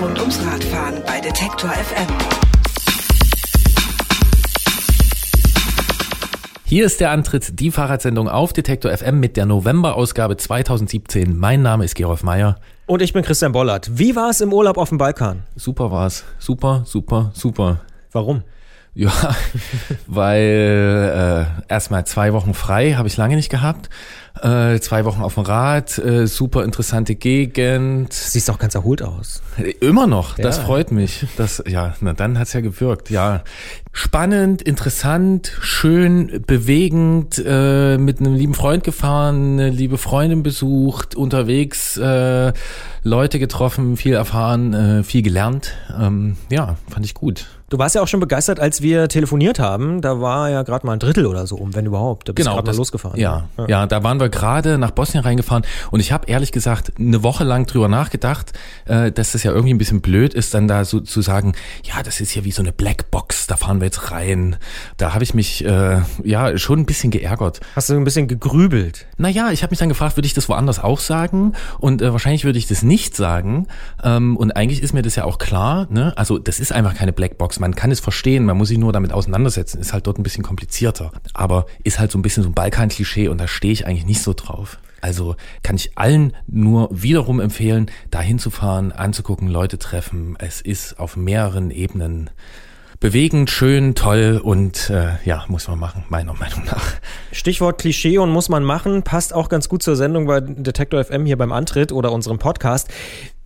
Rund ums Radfahren bei Detektor FM. Hier ist der Antritt, die Fahrradsendung auf Detektor FM mit der November-Ausgabe 2017. Mein Name ist Gerolf Meyer. Und ich bin Christian Bollert. Wie war es im Urlaub auf dem Balkan? Super war's. Super, super, super. Warum? Ja, weil äh, erstmal zwei Wochen frei habe ich lange nicht gehabt. Äh, zwei Wochen auf dem Rad, äh, super interessante Gegend. Siehst auch ganz erholt aus. Immer noch, das Ja. freut mich. Das, ja, na dann hat's ja gewirkt. Ja, spannend, interessant, schön, bewegend. Äh, mit einem lieben Freund gefahren, eine liebe Freundin besucht, unterwegs äh, Leute getroffen, viel erfahren, äh, viel gelernt. Ähm, ja, fand ich gut. Du warst ja auch schon begeistert, als wir telefoniert haben. Da war ja gerade mal ein Drittel oder so um, wenn überhaupt. Da bist du gerade mal Genau, losgefahren. Ja, ja, da waren wir gerade nach Bosnien reingefahren und ich habe ehrlich gesagt eine Woche lang drüber nachgedacht, äh, dass das ja irgendwie ein bisschen blöd ist, dann da so zu sagen, ja, das ist hier wie so eine Blackbox, da fahren wir jetzt rein. Da habe ich mich äh, ja schon ein bisschen geärgert. Hast du ein bisschen gegrübelt? Naja, ich habe mich dann gefragt, würde ich das woanders auch sagen? Und äh, wahrscheinlich würde ich das nicht sagen. Ähm, und eigentlich ist mir das ja auch klar. Ne? Also das ist einfach keine Blackbox. Man kann es verstehen, man muss sich nur damit auseinandersetzen. Ist halt dort ein bisschen komplizierter. Aber ist halt so ein bisschen so ein Balkan-Klischee und da stehe ich eigentlich nicht so drauf. Also kann ich allen nur wiederum empfehlen, da hinzufahren, anzugucken, Leute treffen. Es ist auf mehreren Ebenen bewegend, schön, toll und äh, ja, muss man machen, meiner Meinung nach. Stichwort Klischee und muss man machen, passt auch ganz gut zur Sendung bei Detektor FM hier beim Antritt oder unserem Podcast.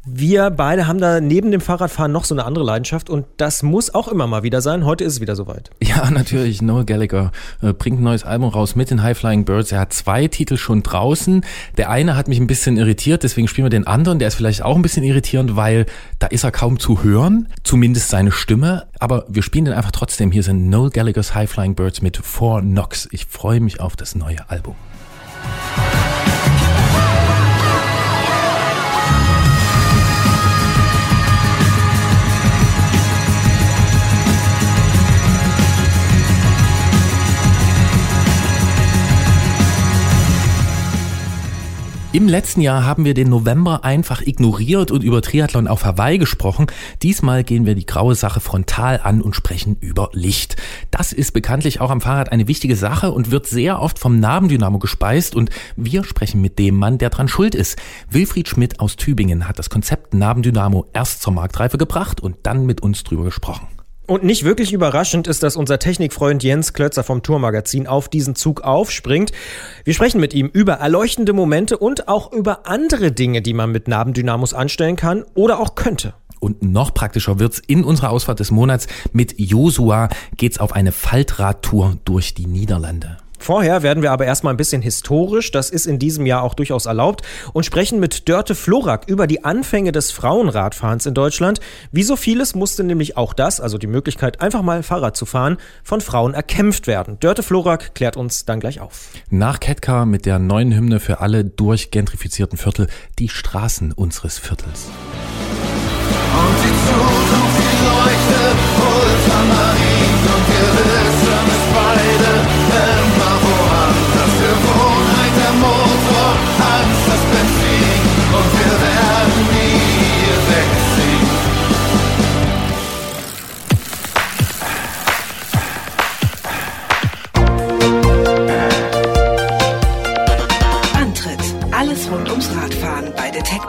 Wir beide haben da neben dem Fahrradfahren noch so eine andere Leidenschaft und das muss auch immer mal wieder sein. Heute ist es wieder soweit. Ja, natürlich. Noel Gallagher äh, bringt ein neues Album raus mit den High Flying Birds. Er hat zwei Titel schon draußen. Der eine hat mich ein bisschen irritiert, deswegen spielen wir den anderen. Der ist vielleicht auch ein bisschen irritierend, weil da ist er kaum zu hören, zumindest seine Stimme. Aber wir spielen den einfach trotzdem. Hier sind Noel Gallaghers High Flying Birds mit Four Knocks. Ich freue mich auf das neue Album. Im letzten Jahr haben wir den November einfach ignoriert und über Triathlon auf Hawaii gesprochen. Diesmal gehen wir die graue Sache frontal an und sprechen über Licht. Das ist bekanntlich auch am Fahrrad eine wichtige Sache und wird sehr oft vom Nabendynamo gespeist und wir sprechen mit dem Mann, der dran schuld ist. Wilfried Schmidt aus Tübingen hat das Konzept Nabendynamo erst zur Marktreife gebracht und dann mit uns drüber gesprochen. Und nicht wirklich überraschend ist, dass unser Technikfreund Jens Klötzer vom Tourmagazin auf diesen Zug aufspringt. Wir sprechen mit ihm über erleuchtende Momente und auch über andere Dinge, die man mit Nabendynamos anstellen kann oder auch könnte. Und noch praktischer wird's in unserer Ausfahrt des Monats. Mit Josua geht's auf eine Faltradtour durch die Niederlande. Vorher werden wir aber erstmal ein bisschen historisch, das ist in diesem Jahr auch durchaus erlaubt, und sprechen mit Dörte Florak über die Anfänge des Frauenradfahrens in Deutschland. Wie so vieles musste nämlich auch das, also die Möglichkeit, einfach mal Fahrrad zu fahren, von Frauen erkämpft werden. Dörte Florak klärt uns dann gleich auf. Nach Ketka mit der neuen Hymne für alle durchgentrifizierten Viertel, die Straßen unseres Viertels. Und die Zukunft, die leuchtet, Ultramarin und wir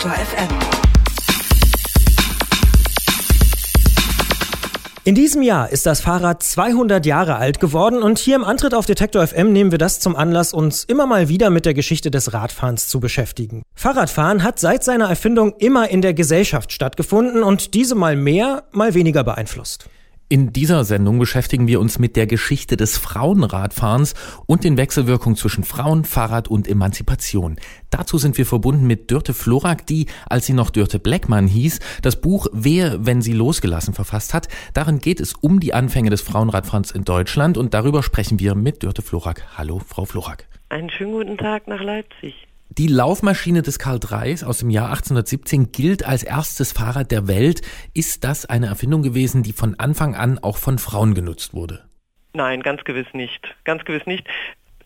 Detektor FM. In diesem Jahr ist das Fahrrad 200 Jahre alt geworden und hier im Antritt auf Detektor FM nehmen wir das zum Anlass, uns immer mal wieder mit der Geschichte des Radfahrens zu beschäftigen. Fahrradfahren hat seit seiner Erfindung immer in der Gesellschaft stattgefunden und diese mal mehr, mal weniger beeinflusst. In dieser Sendung beschäftigen wir uns mit der Geschichte des Frauenradfahrens und den Wechselwirkungen zwischen Frauen, Fahrrad und Emanzipation. Dazu sind wir verbunden mit Dörte Florak, die, als sie noch Dörte Blackman hieß, das Buch Wer, wenn sie losgelassen verfasst hat. Darin geht es um die Anfänge des Frauenradfahrens in Deutschland und darüber sprechen wir mit Dörte Florak. Hallo, Frau Florak. Einen schönen guten Tag nach Leipzig. Die Laufmaschine des Karl Dreis aus dem Jahr 1817 gilt als erstes Fahrrad der Welt. Ist das eine Erfindung gewesen, die von Anfang an auch von Frauen genutzt wurde? Nein, ganz gewiss nicht. Ganz gewiss nicht.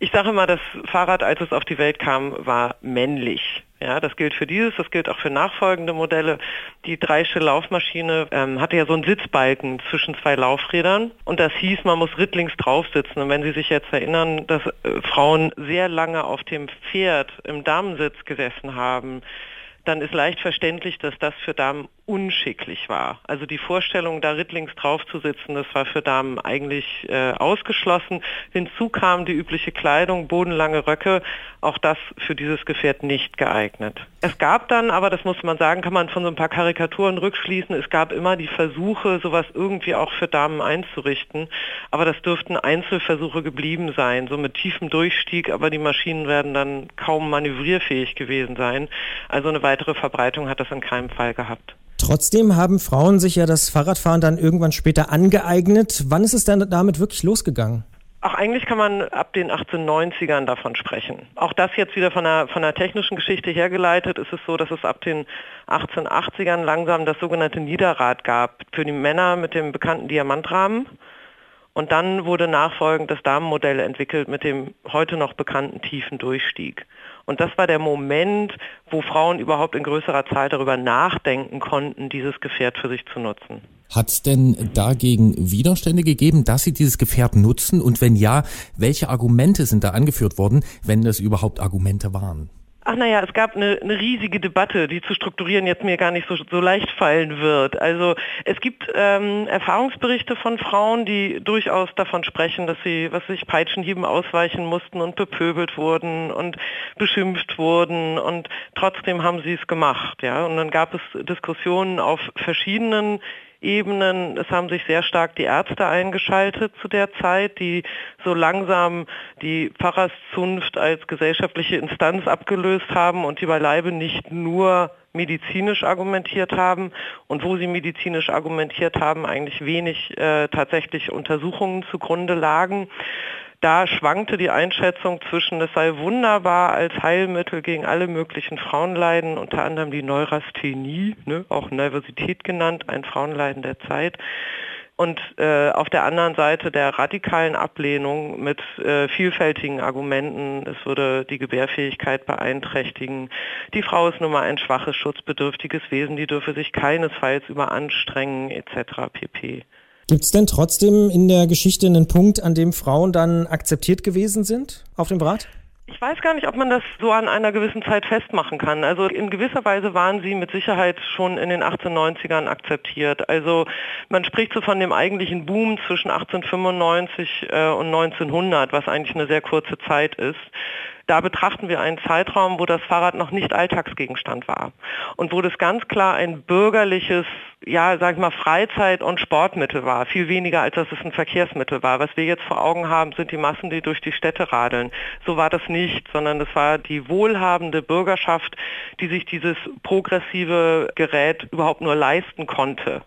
Ich sage immer, das Fahrrad, als es auf die Welt kam, war männlich. Ja, das gilt für dieses, das gilt auch für nachfolgende Modelle. Die Dreische Laufmaschine ähm, hatte ja so einen Sitzbalken zwischen zwei Laufrädern und das hieß, man muss rittlings drauf sitzen. Und wenn Sie sich jetzt erinnern, dass äh, Frauen sehr lange auf dem Pferd im Damensitz gesessen haben, dann ist leicht verständlich, dass das für Damen unschicklich war. Also die Vorstellung, da rittlings drauf zu sitzen, das war für Damen eigentlich äh, ausgeschlossen. Hinzu kam die übliche Kleidung, bodenlange Röcke, auch das für dieses Gefährt nicht geeignet. Es gab dann, aber das muss man sagen, kann man von so ein paar Karikaturen rückschließen, es gab immer die Versuche, sowas irgendwie auch für Damen einzurichten, aber das dürften Einzelversuche geblieben sein, so mit tiefem Durchstieg, aber die Maschinen werden dann kaum manövrierfähig gewesen sein. Also eine weitere Verbreitung hat das in keinem Fall gehabt. Trotzdem haben Frauen sich ja das Fahrradfahren dann irgendwann später angeeignet. Wann ist es denn damit wirklich losgegangen? Ach, eigentlich kann man ab den 1890ern davon sprechen. Auch das jetzt wieder von der, von der technischen Geschichte hergeleitet ist es so, dass es ab den 1880ern langsam das sogenannte Niederrad gab für die Männer mit dem bekannten Diamantrahmen. Und dann wurde nachfolgend das Damenmodell entwickelt mit dem heute noch bekannten tiefen Durchstieg. Und das war der Moment, wo Frauen überhaupt in größerer Zahl darüber nachdenken konnten, dieses Gefährt für sich zu nutzen. Hat es denn dagegen Widerstände gegeben, dass sie dieses Gefährt nutzen? Und wenn ja, welche Argumente sind da angeführt worden, wenn das überhaupt Argumente waren? Ach naja, es gab eine, eine riesige Debatte, die zu strukturieren jetzt mir gar nicht so, so leicht fallen wird. Also es gibt ähm, Erfahrungsberichte von Frauen, die durchaus davon sprechen, dass sie, was sich Peitschenhieben ausweichen mussten und bepöbelt wurden und beschimpft wurden und trotzdem haben sie es gemacht. Ja? Und dann gab es Diskussionen auf verschiedenen Ebenen. Es haben sich sehr stark die Ärzte eingeschaltet zu der Zeit, die so langsam die Pfarrerszunft als gesellschaftliche Instanz abgelöst haben und die beileibe nicht nur medizinisch argumentiert haben und wo sie medizinisch argumentiert haben, eigentlich wenig äh, tatsächlich Untersuchungen zugrunde lagen da schwankte die Einschätzung zwischen, es sei wunderbar als Heilmittel gegen alle möglichen Frauenleiden, unter anderem die Neurasthenie, ne, auch Nervosität genannt, ein Frauenleiden der Zeit. Und äh, auf der anderen Seite der radikalen Ablehnung mit äh, vielfältigen Argumenten, es würde die Gebärfähigkeit beeinträchtigen, die Frau ist nun mal ein schwaches, schutzbedürftiges Wesen, die dürfe sich keinesfalls überanstrengen etc. pp. Gibt es denn trotzdem in der Geschichte einen Punkt, an dem Frauen dann akzeptiert gewesen sind auf dem Rad? Ich weiß gar nicht, ob man das so an einer gewissen Zeit festmachen kann. Also in gewisser Weise waren sie mit Sicherheit schon in den 1890ern akzeptiert. Also man spricht so von dem eigentlichen Boom zwischen 1895 äh, und 1900, was eigentlich eine sehr kurze Zeit ist da betrachten wir einen Zeitraum, wo das Fahrrad noch nicht Alltagsgegenstand war und wo das ganz klar ein bürgerliches, ja, sag ich mal, Freizeit- und Sportmittel war, viel weniger als dass es ein Verkehrsmittel war. Was wir jetzt vor Augen haben, sind die Massen, die durch die Städte radeln. So war das nicht, sondern das war die wohlhabende Bürgerschaft, die sich dieses progressive Gerät überhaupt nur leisten konnte.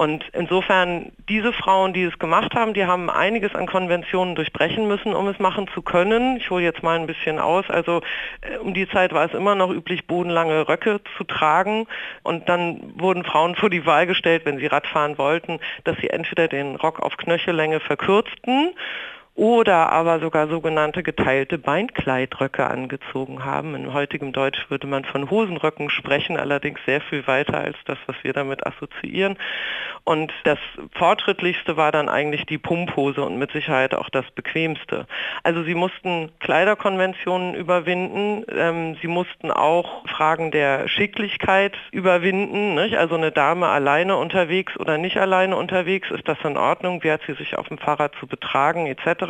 Und insofern, diese Frauen, die es gemacht haben, die haben einiges an Konventionen durchbrechen müssen, um es machen zu können. Ich hole jetzt mal ein bisschen aus. Also äh, um die Zeit war es immer noch üblich, bodenlange Röcke zu tragen. Und dann wurden Frauen vor die Wahl gestellt, wenn sie Radfahren wollten, dass sie entweder den Rock auf Knöchellänge verkürzten oder aber sogar sogenannte geteilte Beinkleidröcke angezogen haben. In heutigem Deutsch würde man von Hosenröcken sprechen, allerdings sehr viel weiter als das, was wir damit assoziieren. Und das fortschrittlichste war dann eigentlich die Pumphose und mit Sicherheit auch das bequemste. Also sie mussten Kleiderkonventionen überwinden, ähm, sie mussten auch Fragen der Schicklichkeit überwinden. Nicht? Also eine Dame alleine unterwegs oder nicht alleine unterwegs, ist das in Ordnung? Wie hat sie sich auf dem Fahrrad zu betragen etc.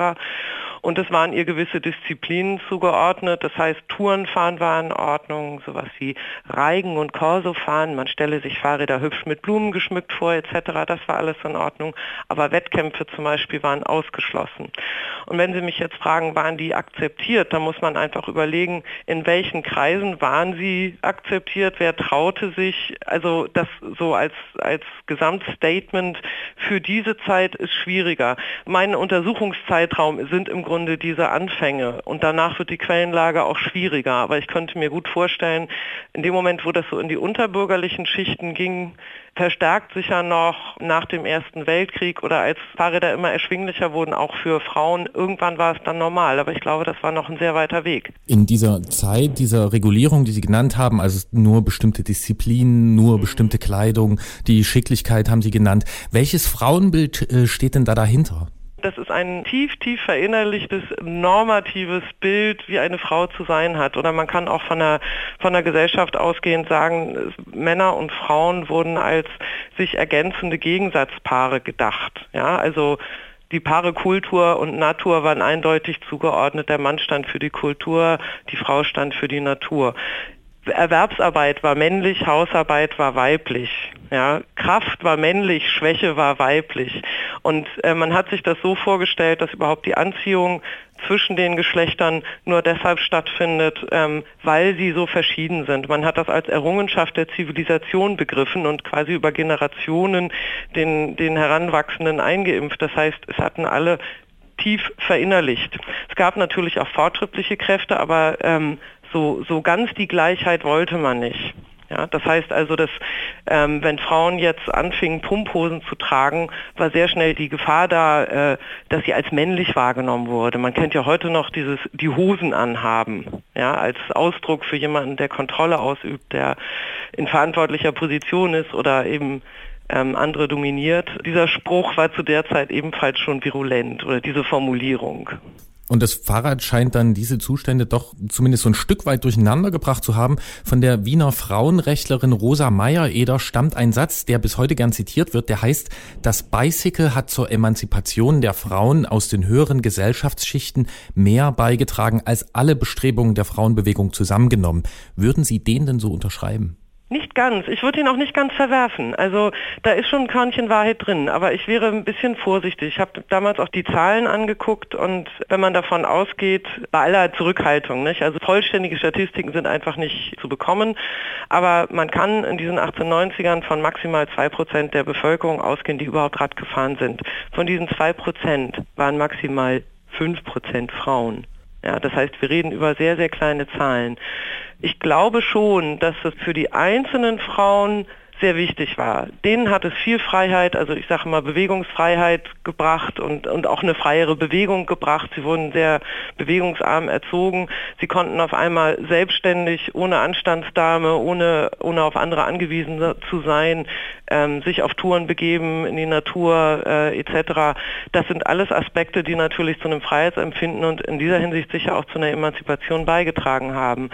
Und es waren ihr gewisse Disziplinen zugeordnet. Das heißt, Tourenfahren war in Ordnung, sowas wie Reigen und Corso fahren. Man stelle sich Fahrräder hübsch mit Blumen geschmückt vor etc. Das war alles in Ordnung. Aber Wettkämpfe zum Beispiel waren ausgeschlossen. Und wenn Sie mich jetzt fragen, waren die akzeptiert, dann muss man einfach überlegen, in welchen Kreisen waren sie akzeptiert, wer traute sich. Also das so als, als Gesamtstatement für diese Zeit ist schwieriger. Mein Untersuchungszeitraum sind im Grunde diese Anfänge und danach wird die Quellenlage auch schwieriger. Aber ich könnte mir gut vorstellen, in dem Moment, wo das so in die unterbürgerlichen Schichten ging, verstärkt sich ja noch nach dem Ersten Weltkrieg oder als Fahrräder immer erschwinglicher wurden, auch für Frauen. Irgendwann war es dann normal, aber ich glaube, das war noch ein sehr weiter Weg. In dieser Zeit dieser Regulierung, die Sie genannt haben, also nur bestimmte Disziplinen, nur mhm. bestimmte Kleidung, die Schicklichkeit haben Sie genannt. Welches Frauenbild äh, steht denn da dahinter? Das ist ein tief, tief verinnerlichtes, normatives Bild, wie eine Frau zu sein hat. Oder man kann auch von der, von der Gesellschaft ausgehend sagen, Männer und Frauen wurden als sich ergänzende Gegensatzpaare gedacht. Ja, also die Paare Kultur und Natur waren eindeutig zugeordnet. Der Mann stand für die Kultur, die Frau stand für die Natur. Erwerbsarbeit war männlich, Hausarbeit war weiblich. Ja, Kraft war männlich, Schwäche war weiblich. Und äh, man hat sich das so vorgestellt, dass überhaupt die Anziehung zwischen den Geschlechtern nur deshalb stattfindet, ähm, weil sie so verschieden sind. Man hat das als Errungenschaft der Zivilisation begriffen und quasi über Generationen den, den Heranwachsenden eingeimpft. Das heißt, es hatten alle tief verinnerlicht. Es gab natürlich auch fortschrittliche Kräfte, aber ähm, so, so ganz die Gleichheit wollte man nicht. Ja, das heißt also, dass ähm, wenn Frauen jetzt anfingen, Pumphosen zu tragen, war sehr schnell die Gefahr da, äh, dass sie als männlich wahrgenommen wurde. Man kennt ja heute noch dieses die Hosen anhaben, ja, als Ausdruck für jemanden, der Kontrolle ausübt, der in verantwortlicher Position ist oder eben ähm, andere dominiert. Dieser Spruch war zu der Zeit ebenfalls schon virulent oder diese Formulierung. Und das Fahrrad scheint dann diese Zustände doch zumindest so ein Stück weit durcheinander gebracht zu haben. Von der Wiener Frauenrechtlerin Rosa Meyer-Eder stammt ein Satz, der bis heute gern zitiert wird, der heißt, das Bicycle hat zur Emanzipation der Frauen aus den höheren Gesellschaftsschichten mehr beigetragen als alle Bestrebungen der Frauenbewegung zusammengenommen. Würden Sie den denn so unterschreiben? Nicht ganz. Ich würde ihn auch nicht ganz verwerfen. Also da ist schon ein Körnchen Wahrheit drin, aber ich wäre ein bisschen vorsichtig. Ich habe damals auch die Zahlen angeguckt und wenn man davon ausgeht, bei aller Zurückhaltung, nicht? also vollständige Statistiken sind einfach nicht zu bekommen, aber man kann in diesen 1890ern von maximal zwei Prozent der Bevölkerung ausgehen, die überhaupt Rad gefahren sind. Von diesen zwei Prozent waren maximal fünf Prozent Frauen. Ja, das heißt, wir reden über sehr, sehr kleine Zahlen. Ich glaube schon, dass es für die einzelnen Frauen sehr wichtig war. Denen hat es viel Freiheit, also ich sage mal Bewegungsfreiheit gebracht und, und auch eine freiere Bewegung gebracht. Sie wurden sehr bewegungsarm erzogen. Sie konnten auf einmal selbstständig, ohne Anstandsdame, ohne, ohne auf andere angewiesen zu sein, ähm, sich auf Touren begeben, in die Natur äh, etc. Das sind alles Aspekte, die natürlich zu einem Freiheitsempfinden und in dieser Hinsicht sicher auch zu einer Emanzipation beigetragen haben.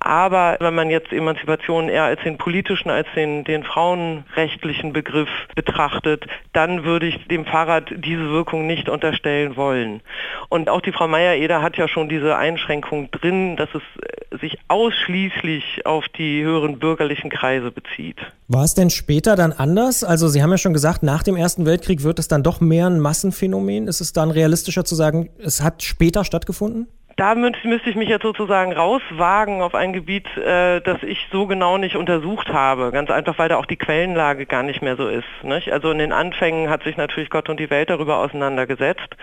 Aber wenn man jetzt Emanzipation eher als den politischen, als den, den frauenrechtlichen Begriff betrachtet, dann würde ich dem Fahrrad diese Wirkung nicht unterstellen wollen. Und auch die Frau Meyer-Eder hat ja schon diese Einschränkung drin, dass es äh, sich ausschließlich auf die höheren bürgerlichen Kreise bezieht. War es denn später dann anders? Also Sie haben ja schon gesagt, nach dem Ersten Weltkrieg wird es dann doch mehr ein Massenphänomen. Ist es dann realistischer zu sagen, es hat später stattgefunden? da müsste ich mich jetzt sozusagen rauswagen auf ein Gebiet, äh, das ich so genau nicht untersucht habe. Ganz einfach, weil da auch die Quellenlage gar nicht mehr so ist. Nicht? Also in den Anfängen hat sich natürlich Gott und die Welt darüber auseinandergesetzt.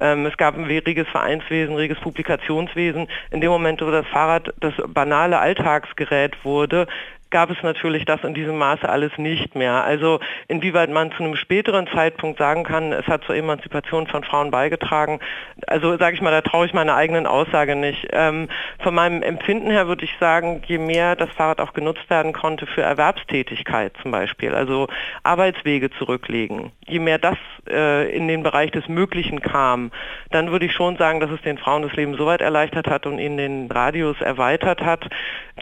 Ähm, es gab ein reges Vereinswesen, reges Publikationswesen. In dem Moment, wo das Fahrrad das banale Alltagsgerät wurde, gab es natürlich das in diesem Maße alles nicht mehr. Also inwieweit man zu einem späteren Zeitpunkt sagen kann, es hat zur Emanzipation von Frauen beigetragen, also sage ich mal, da traue ich meiner eigenen Aussage nicht. Ähm, von meinem Empfinden her würde ich sagen, je mehr das Fahrrad auch genutzt werden konnte für Erwerbstätigkeit zum Beispiel, also Arbeitswege zurücklegen, je mehr das äh, in den Bereich des Möglichen kam, dann würde ich schon sagen, dass es den Frauen das Leben so weit erleichtert hat und ihnen den Radius erweitert hat,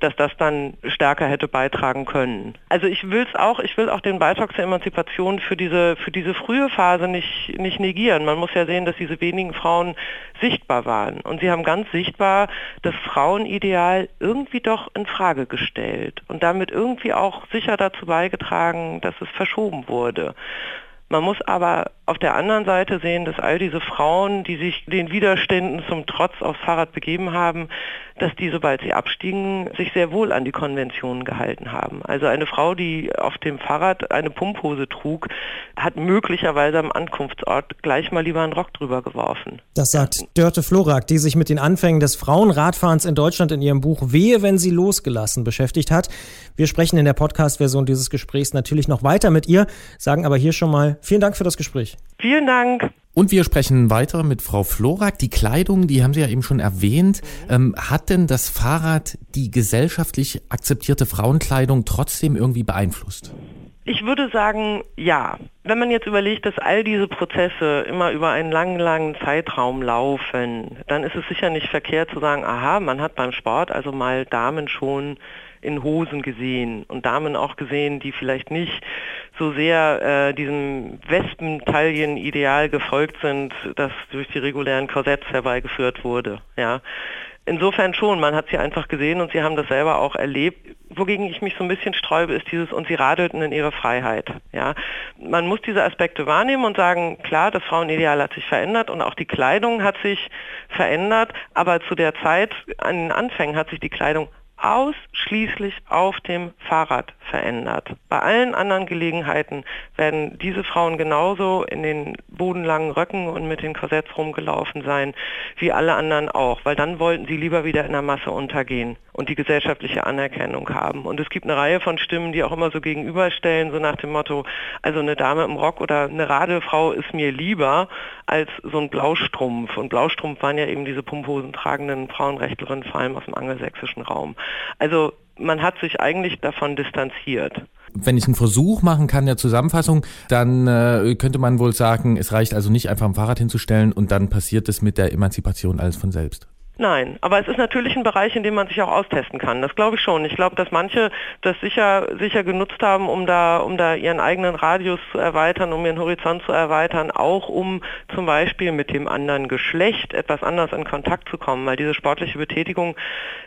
dass das dann stärker hätte beitragen können. Also ich will es auch, ich will auch den Beitrag zur Emanzipation für diese, für diese frühe Phase nicht, nicht negieren. Man muss ja sehen, dass diese wenigen Frauen sichtbar waren. Und sie haben ganz sichtbar das Frauenideal irgendwie doch in Frage gestellt und damit irgendwie auch sicher dazu beigetragen, dass es verschoben wurde. Man muss aber auf der anderen Seite sehen, dass all diese Frauen, die sich den Widerständen zum Trotz aufs Fahrrad begeben haben, dass die, sobald sie abstiegen, sich sehr wohl an die Konventionen gehalten haben. Also eine Frau, die auf dem Fahrrad eine Pumphose trug, hat möglicherweise am Ankunftsort gleich mal lieber einen Rock drüber geworfen. Das sagt Dörte Florak, die sich mit den Anfängen des Frauenradfahrens in Deutschland in ihrem Buch Wehe, wenn sie losgelassen beschäftigt hat. Wir sprechen in der Podcast-Version dieses Gesprächs natürlich noch weiter mit ihr, sagen aber hier schon mal vielen Dank für das Gespräch. Vielen Dank. Und wir sprechen weiter mit Frau Florak. Die Kleidung, die haben Sie ja eben schon erwähnt. Ähm, hat denn das Fahrrad die gesellschaftlich akzeptierte Frauenkleidung trotzdem irgendwie beeinflusst? Ich würde sagen, ja. Wenn man jetzt überlegt, dass all diese Prozesse immer über einen langen, langen Zeitraum laufen, dann ist es sicher nicht verkehrt zu sagen, aha, man hat beim Sport also mal Damen schon in Hosen gesehen und Damen auch gesehen, die vielleicht nicht so sehr äh, diesem Wespentaillen-Ideal gefolgt sind, das durch die regulären Korsetts herbeigeführt wurde. Ja. Insofern schon, man hat sie einfach gesehen und sie haben das selber auch erlebt. Wogegen ich mich so ein bisschen sträube, ist dieses, und sie radelten in ihre Freiheit. Ja. Man muss diese Aspekte wahrnehmen und sagen, klar, das Frauenideal hat sich verändert und auch die Kleidung hat sich verändert, aber zu der Zeit, an den Anfängen hat sich die Kleidung ausschließlich auf dem Fahrrad verändert. Bei allen anderen Gelegenheiten werden diese Frauen genauso in den bodenlangen Röcken und mit den Korsetts rumgelaufen sein, wie alle anderen auch, weil dann wollten sie lieber wieder in der Masse untergehen und die gesellschaftliche Anerkennung haben. Und es gibt eine Reihe von Stimmen, die auch immer so gegenüberstellen, so nach dem Motto, also eine Dame im Rock oder eine Radelfrau ist mir lieber als so ein Blaustrumpf. Und Blaustrumpf waren ja eben diese Pumphosen tragenden Frauenrechtlerinnen, vor allem aus dem angelsächsischen Raum. Also man hat sich eigentlich davon distanziert. Wenn ich einen Versuch machen kann der Zusammenfassung, dann äh, könnte man wohl sagen, es reicht also nicht einfach ein Fahrrad hinzustellen und dann passiert es mit der Emanzipation alles von selbst. Nein, aber es ist natürlich ein Bereich, in dem man sich auch austesten kann. Das glaube ich schon. Ich glaube, dass manche das sicher, sicher genutzt haben, um da, um da ihren eigenen Radius zu erweitern, um ihren Horizont zu erweitern, auch um zum Beispiel mit dem anderen Geschlecht etwas anders in Kontakt zu kommen, weil diese sportliche Betätigung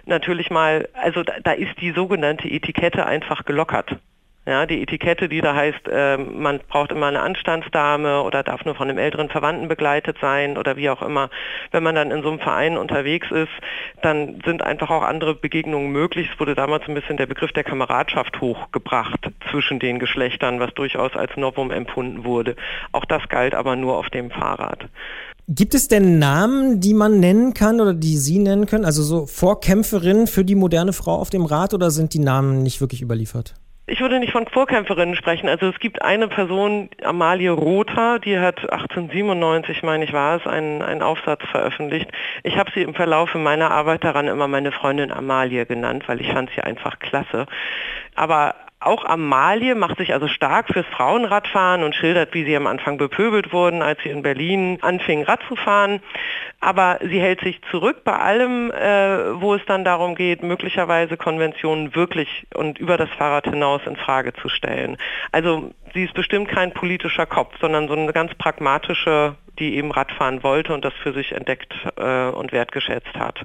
natürlich mal, also da, da ist die sogenannte Etikette einfach gelockert. Ja, die Etikette, die da heißt, äh, man braucht immer eine Anstandsdame oder darf nur von einem älteren Verwandten begleitet sein oder wie auch immer. Wenn man dann in so einem Verein unterwegs ist, dann sind einfach auch andere Begegnungen möglich. Es wurde damals ein bisschen der Begriff der Kameradschaft hochgebracht zwischen den Geschlechtern, was durchaus als Novum empfunden wurde. Auch das galt aber nur auf dem Fahrrad. Gibt es denn Namen, die man nennen kann oder die Sie nennen können? Also so Vorkämpferinnen für die moderne Frau auf dem Rad oder sind die Namen nicht wirklich überliefert? Ich würde nicht von Vorkämpferinnen sprechen. Also es gibt eine Person, Amalie Rother, die hat 1897, meine ich war es, einen, einen Aufsatz veröffentlicht. Ich habe sie im Verlauf meiner Arbeit daran immer meine Freundin Amalie genannt, weil ich fand sie einfach klasse. Aber auch Amalie macht sich also stark fürs Frauenradfahren und schildert, wie sie am Anfang bepöbelt wurden, als sie in Berlin anfingen Rad zu fahren. Aber sie hält sich zurück bei allem, äh, wo es dann darum geht, möglicherweise Konventionen wirklich und über das Fahrrad hinaus in Frage zu stellen. Also sie ist bestimmt kein politischer Kopf, sondern so eine ganz pragmatische, die eben Radfahren wollte und das für sich entdeckt äh, und wertgeschätzt hat.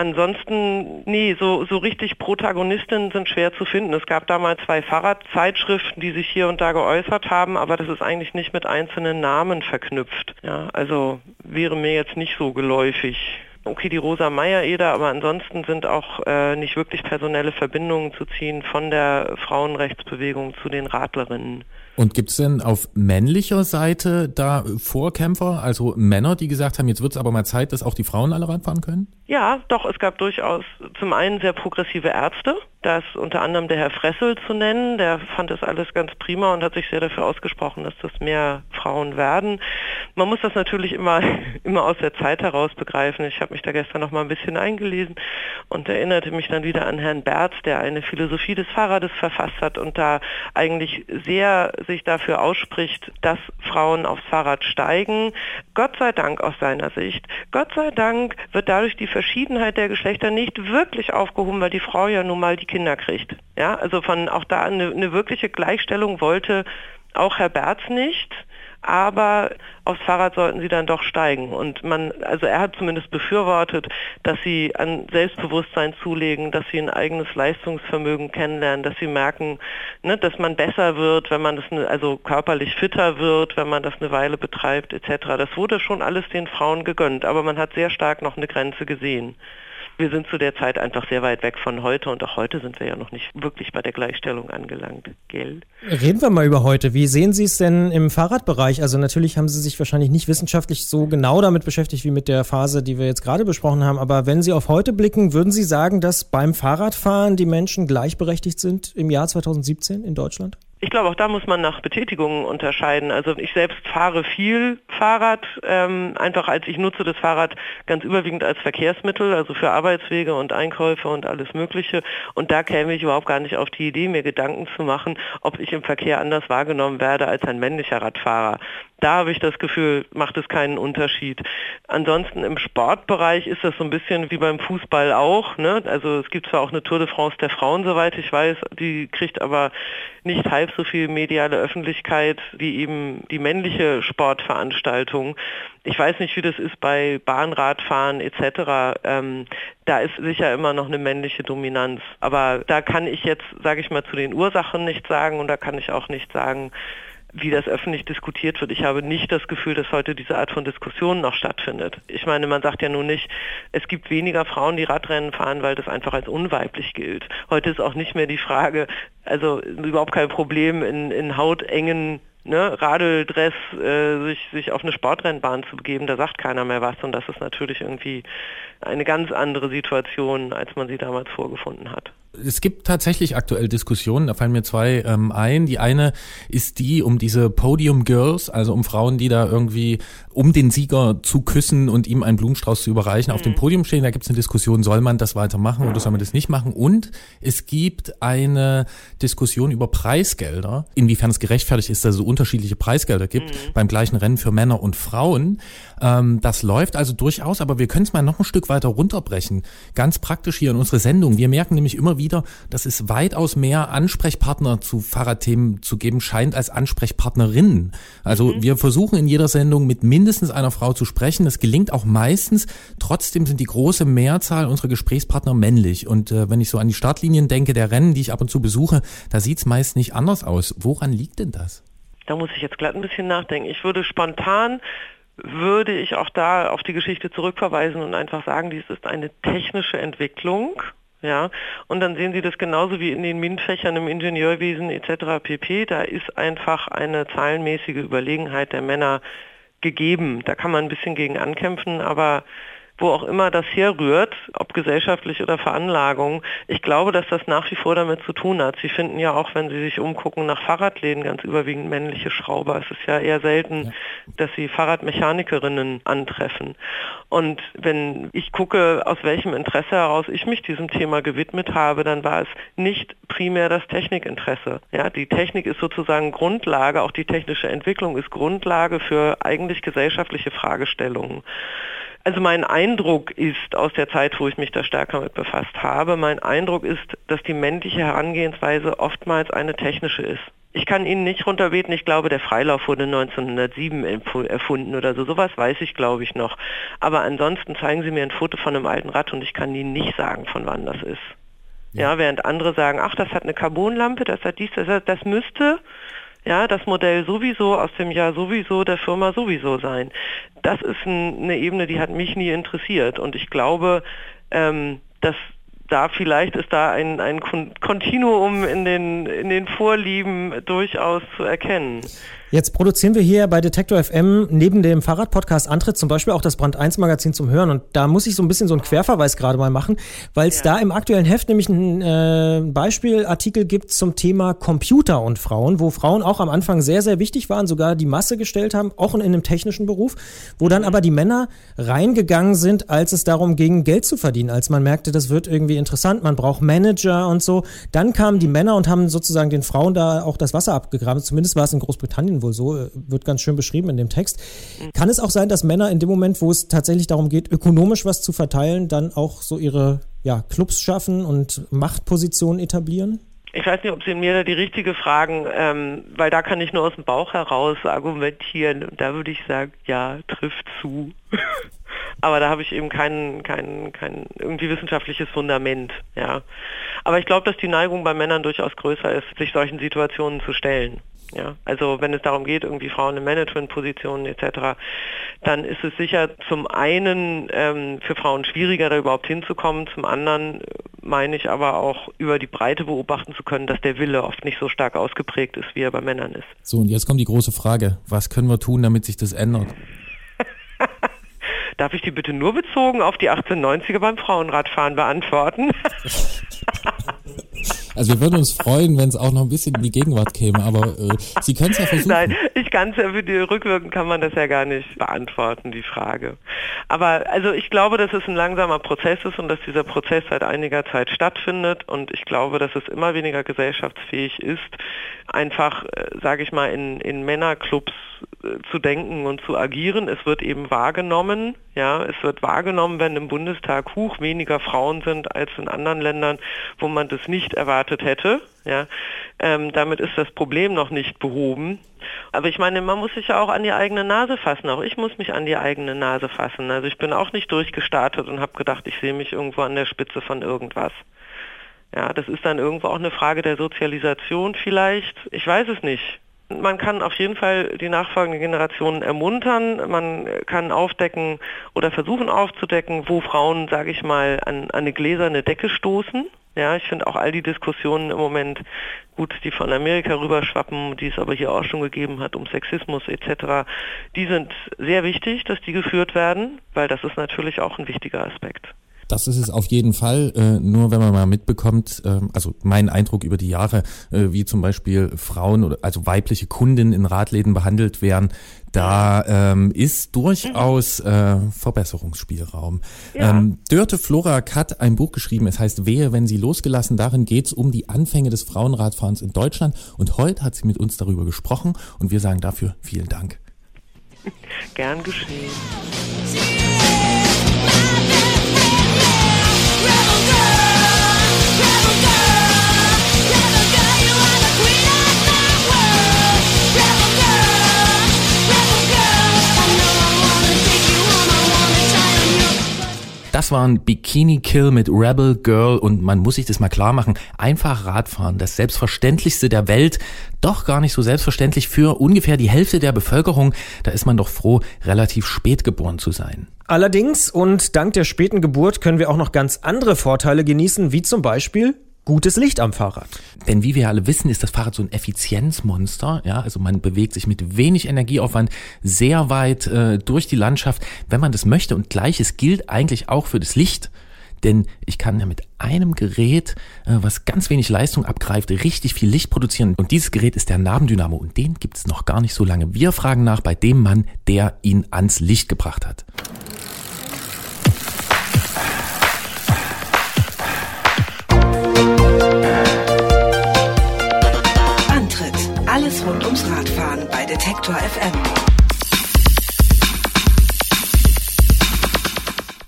Ansonsten, nee, so, so richtig Protagonistinnen sind schwer zu finden. Es gab damals zwei Fahrradzeitschriften, die sich hier und da geäußert haben, aber das ist eigentlich nicht mit einzelnen Namen verknüpft. Ja, also wäre mir jetzt nicht so geläufig. okay, die Rosa Meyer-Eder, aber ansonsten sind auch äh, nicht wirklich personelle Verbindungen zu ziehen von der Frauenrechtsbewegung zu den Radlerinnen. Und gibt es denn auf männlicher Seite da Vorkämpfer, also Männer, die gesagt haben, jetzt wird es aber mal Zeit, dass auch die Frauen alle Rad fahren können? Ja, doch, es gab durchaus zum einen sehr progressive Ärzte, da ist unter anderem der Herr Fressel zu nennen, der fand das alles ganz prima und hat sich sehr dafür ausgesprochen, dass das mehr Frauen werden. Man muss das natürlich immer, immer aus der Zeit heraus begreifen. Ich habe mich da gestern noch mal ein bisschen eingelesen und erinnerte mich dann wieder an Herrn Berz, der eine Philosophie des Fahrrades verfasst hat und da eigentlich sehr sich dafür ausspricht, dass Frauen aufs Fahrrad steigen. Gott sei Dank aus seiner Sicht. Gott sei Dank wird dadurch die Verschiedenheit der Geschlechter nicht wirklich aufgehoben, weil die Frau ja nun mal die Kinder kriegt. Ja, also von auch da eine, eine wirkliche Gleichstellung wollte auch Herr Berz nicht aber aufs Fahrrad sollten sie dann doch steigen. Und man, also er hat zumindest befürwortet, dass sie an Selbstbewusstsein zulegen, dass sie ein eigenes Leistungsvermögen kennenlernen, dass sie merken, ne, dass man besser wird, wenn man das, ne, also körperlich fitter wird, wenn man das eine Weile betreibt, etc. Das wurde schon alles den Frauen gegönnt, aber man hat sehr stark noch eine Grenze gesehen wir sind zu der Zeit einfach sehr weit weg von heute und auch heute sind wir ja noch nicht wirklich bei der Gleichstellung angelangt, gell? Reden wir mal über heute. Wie sehen Sie es denn im Fahrradbereich? Also natürlich haben Sie sich wahrscheinlich nicht wissenschaftlich so genau damit beschäftigt wie mit der Phase, die wir jetzt gerade besprochen haben, aber wenn Sie auf heute blicken, würden Sie sagen, dass beim Fahrradfahren die Menschen gleichberechtigt sind im Jahr 2017 in Deutschland? Ich glaube, auch da muss man nach Betätigungen unterscheiden. Also ich selbst fahre viel Fahrrad, ähm, einfach als ich nutze das Fahrrad ganz überwiegend als Verkehrsmittel, also für Arbeitswege und Einkäufe und alles Mögliche. Und da käme ich überhaupt gar nicht auf die Idee, mir Gedanken zu machen, ob ich im Verkehr anders wahrgenommen werde als ein männlicher Radfahrer. Da habe ich das Gefühl, macht es keinen Unterschied. Ansonsten im Sportbereich ist das so ein bisschen wie beim Fußball auch. Ne? Also es gibt zwar auch eine Tour de France der Frauen, soweit ich weiß, die kriegt aber nicht halb so viel mediale Öffentlichkeit wie eben die männliche Sportveranstaltung. Ich weiß nicht, wie das ist bei Bahnradfahren etc. Ähm, da ist sicher immer noch eine männliche Dominanz. Aber da kann ich jetzt, sage ich mal, zu den Ursachen nichts sagen und da kann ich auch nicht sagen, wie das öffentlich diskutiert wird. Ich habe nicht das Gefühl, dass heute diese Art von Diskussion noch stattfindet. Ich meine, man sagt ja nun nicht, es gibt weniger Frauen, die Radrennen fahren, weil das einfach als unweiblich gilt. Heute ist auch nicht mehr die Frage, also überhaupt kein Problem in, in hautengen ne, Radeldress äh, sich, sich auf eine Sportrennbahn zu begeben, da sagt keiner mehr was und das ist natürlich irgendwie eine ganz andere Situation, als man sie damals vorgefunden hat es gibt tatsächlich aktuell Diskussionen, da fallen mir zwei ähm, ein. Die eine ist die um diese Podium Girls, also um Frauen, die da irgendwie um den Sieger zu küssen und ihm einen Blumenstrauß zu überreichen, mhm. auf dem mhm. Podium stehen. Da gibt es eine Diskussion, soll man das weitermachen oder soll man das nicht machen? Und es gibt eine Diskussion über Preisgelder, inwiefern es gerechtfertigt ist, dass es so unterschiedliche Preisgelder gibt mhm. beim gleichen Rennen für Männer und Frauen. Ähm, das läuft also durchaus, aber wir können es mal noch ein Stück weiter runterbrechen. Ganz praktisch hier in unsere Sendung. Wir merken nämlich immer wieder, dass es weitaus mehr Ansprechpartner zu Fahrradthemen zu geben scheint als Ansprechpartnerinnen. Also mhm. wir versuchen in jeder Sendung mit mindestens einer Frau zu sprechen. Das gelingt auch meistens. Trotzdem sind die große Mehrzahl unserer Gesprächspartner männlich. Und äh, wenn ich so an die Startlinien denke der Rennen, die ich ab und zu besuche, da sieht es meist nicht anders aus. Woran liegt denn das? Da muss ich jetzt glatt ein bisschen nachdenken. Ich würde spontan würde ich auch da auf die Geschichte zurückverweisen und einfach sagen, dies ist eine technische Entwicklung ja, und dann sehen Sie das genauso wie in den MINT-Fächern im Ingenieurwesen etc. pp. Da ist einfach eine zahlenmäßige Überlegenheit der Männer gegeben. Da kann man ein bisschen gegen ankämpfen, aber wo auch immer das herrührt, ob gesellschaftlich oder Veranlagung. Ich glaube, dass das nach wie vor damit zu tun hat. Sie finden ja auch, wenn Sie sich umgucken nach Fahrradläden, ganz überwiegend männliche Schrauber. Es ist ja eher selten, dass Sie Fahrradmechanikerinnen antreffen. Und wenn ich gucke, aus welchem Interesse heraus ich mich diesem Thema gewidmet habe, dann war es nicht primär das Technikinteresse. Ja, die Technik ist sozusagen Grundlage, auch die technische Entwicklung ist Grundlage für eigentlich gesellschaftliche Fragestellungen. Also mein Eindruck ist aus der Zeit, wo ich mich da stärker mit befasst habe, mein Eindruck ist, dass die männliche Herangehensweise oftmals eine technische ist. Ich kann Ihnen nicht runterbeten, ich glaube, der Freilauf wurde 1907 erfunden oder so. Sowas weiß ich, glaube ich, noch. Aber ansonsten zeigen Sie mir ein Foto von einem alten Rad und ich kann Ihnen nicht sagen, von wann das ist. Ja, ja während andere sagen, ach, das hat eine Carbonlampe, das hat dies, das, hat, das müsste ja, das Modell sowieso aus dem Jahr sowieso der Firma sowieso sein. Das ist ein, eine Ebene, die hat mich nie interessiert und ich glaube, ähm, dass da vielleicht ist da ein, ein Kontinuum in den, in den Vorlieben durchaus zu erkennen. Jetzt produzieren wir hier bei Detektor FM neben dem Fahrradpodcast Antritt zum Beispiel auch das Brand 1 Magazin zum Hören. Und da muss ich so ein bisschen so einen Querverweis gerade mal machen, weil es ja. da im aktuellen Heft nämlich einen äh, Beispielartikel gibt zum Thema Computer und Frauen, wo Frauen auch am Anfang sehr, sehr wichtig waren, sogar die Masse gestellt haben, auch in einem technischen Beruf, wo dann aber die Männer reingegangen sind, als es darum ging, Geld zu verdienen, als man merkte, das wird irgendwie interessant, man braucht Manager und so. Dann kamen die Männer und haben sozusagen den Frauen da auch das Wasser abgegraben. Zumindest war es in Großbritannien wohl so, äh, wird ganz schön beschrieben in dem Text. Kann es auch sein, dass Männer in dem Moment, wo es tatsächlich darum geht, ökonomisch was zu verteilen, dann auch so ihre ja, Clubs schaffen und Machtpositionen etablieren? Ich weiß nicht, ob Sie mir da die richtige fragen, ähm, weil da kann ich nur aus dem Bauch heraus argumentieren. Und da würde ich sagen, ja, trifft zu. Aber da habe ich eben kein, kein, kein irgendwie wissenschaftliches Fundament. Ja. Aber ich glaube, dass die Neigung bei Männern durchaus größer ist, sich solchen Situationen zu stellen. Ja, also wenn es darum geht, irgendwie Frauen in Managementpositionen etc., dann ist es sicher zum einen ähm, für Frauen schwieriger, da überhaupt hinzukommen. Zum anderen äh, meine ich aber auch über die Breite beobachten zu können, dass der Wille oft nicht so stark ausgeprägt ist, wie er bei Männern ist. So, und jetzt kommt die große Frage. Was können wir tun, damit sich das ändert? Darf ich die bitte nur bezogen auf die 1890er beim Frauenradfahren beantworten? Also wir würden uns freuen, wenn es auch noch ein bisschen in die Gegenwart käme, aber äh, Sie können es ja versuchen. Nein, ich kann es ja für die rückwirkend kann man das ja gar nicht beantworten, die Frage. Aber also ich glaube, dass es ein langsamer Prozess ist und dass dieser Prozess seit einiger Zeit stattfindet und ich glaube, dass es immer weniger gesellschaftsfähig ist, einfach, äh, sage ich mal, in, in Männerclubs zu denken und zu agieren. Es wird eben wahrgenommen, ja, es wird wahrgenommen, wenn im Bundestag hoch weniger Frauen sind als in anderen Ländern, wo man das nicht erwartet hätte. Ja, ähm, damit ist das Problem noch nicht behoben. Aber ich meine, man muss sich ja auch an die eigene Nase fassen. Auch ich muss mich an die eigene Nase fassen. Also ich bin auch nicht durchgestartet und habe gedacht, ich sehe mich irgendwo an der Spitze von irgendwas. Ja, das ist dann irgendwo auch eine Frage der Sozialisation vielleicht. Ich weiß es nicht. Man kann auf jeden Fall die nachfolgenden Generationen ermuntern. Man kann aufdecken oder versuchen aufzudecken, wo Frauen, sage ich mal, an, an eine gläserne Decke stoßen. Ja, ich finde auch all die Diskussionen im Moment gut, die von Amerika rüberschwappen, die es aber hier auch schon gegeben hat um Sexismus etc. Die sind sehr wichtig, dass die geführt werden, weil das ist natürlich auch ein wichtiger Aspekt. Das ist es auf jeden Fall. Äh, nur wenn man mal mitbekommt, äh, also mein Eindruck über die Jahre, äh, wie zum Beispiel Frauen oder also weibliche Kundinnen in Radläden behandelt werden, da ähm, ist durchaus äh, Verbesserungsspielraum. Ja. Ähm, Dörte Florak hat ein Buch geschrieben, es heißt Wehe, wenn sie losgelassen. Darin geht's um die Anfänge des Frauenradfahrens in Deutschland. Und heute hat sie mit uns darüber gesprochen und wir sagen dafür vielen Dank. Gern geschehen. rebel girl. Das war ein Bikini Kill mit Rebel Girl und man muss sich das mal klar machen. Einfach Radfahren, das selbstverständlichste der Welt, doch gar nicht so selbstverständlich für ungefähr die Hälfte der Bevölkerung. Da ist man doch froh, relativ spät geboren zu sein. Allerdings und dank der späten Geburt können wir auch noch ganz andere Vorteile genießen, wie zum Beispiel gutes Licht am Fahrrad. Denn wie wir alle wissen, ist das Fahrrad so ein Effizienzmonster. Ja, also man bewegt sich mit wenig Energieaufwand sehr weit äh, durch die Landschaft, wenn man das möchte. Und gleiches gilt eigentlich auch für das Licht. Denn ich kann ja mit einem Gerät, äh, was ganz wenig Leistung abgreift, richtig viel Licht produzieren. Und dieses Gerät ist der Nabendynamo. Und den gibt es noch gar nicht so lange. Wir fragen nach bei dem Mann, der ihn ans Licht gebracht hat. Detektor FM.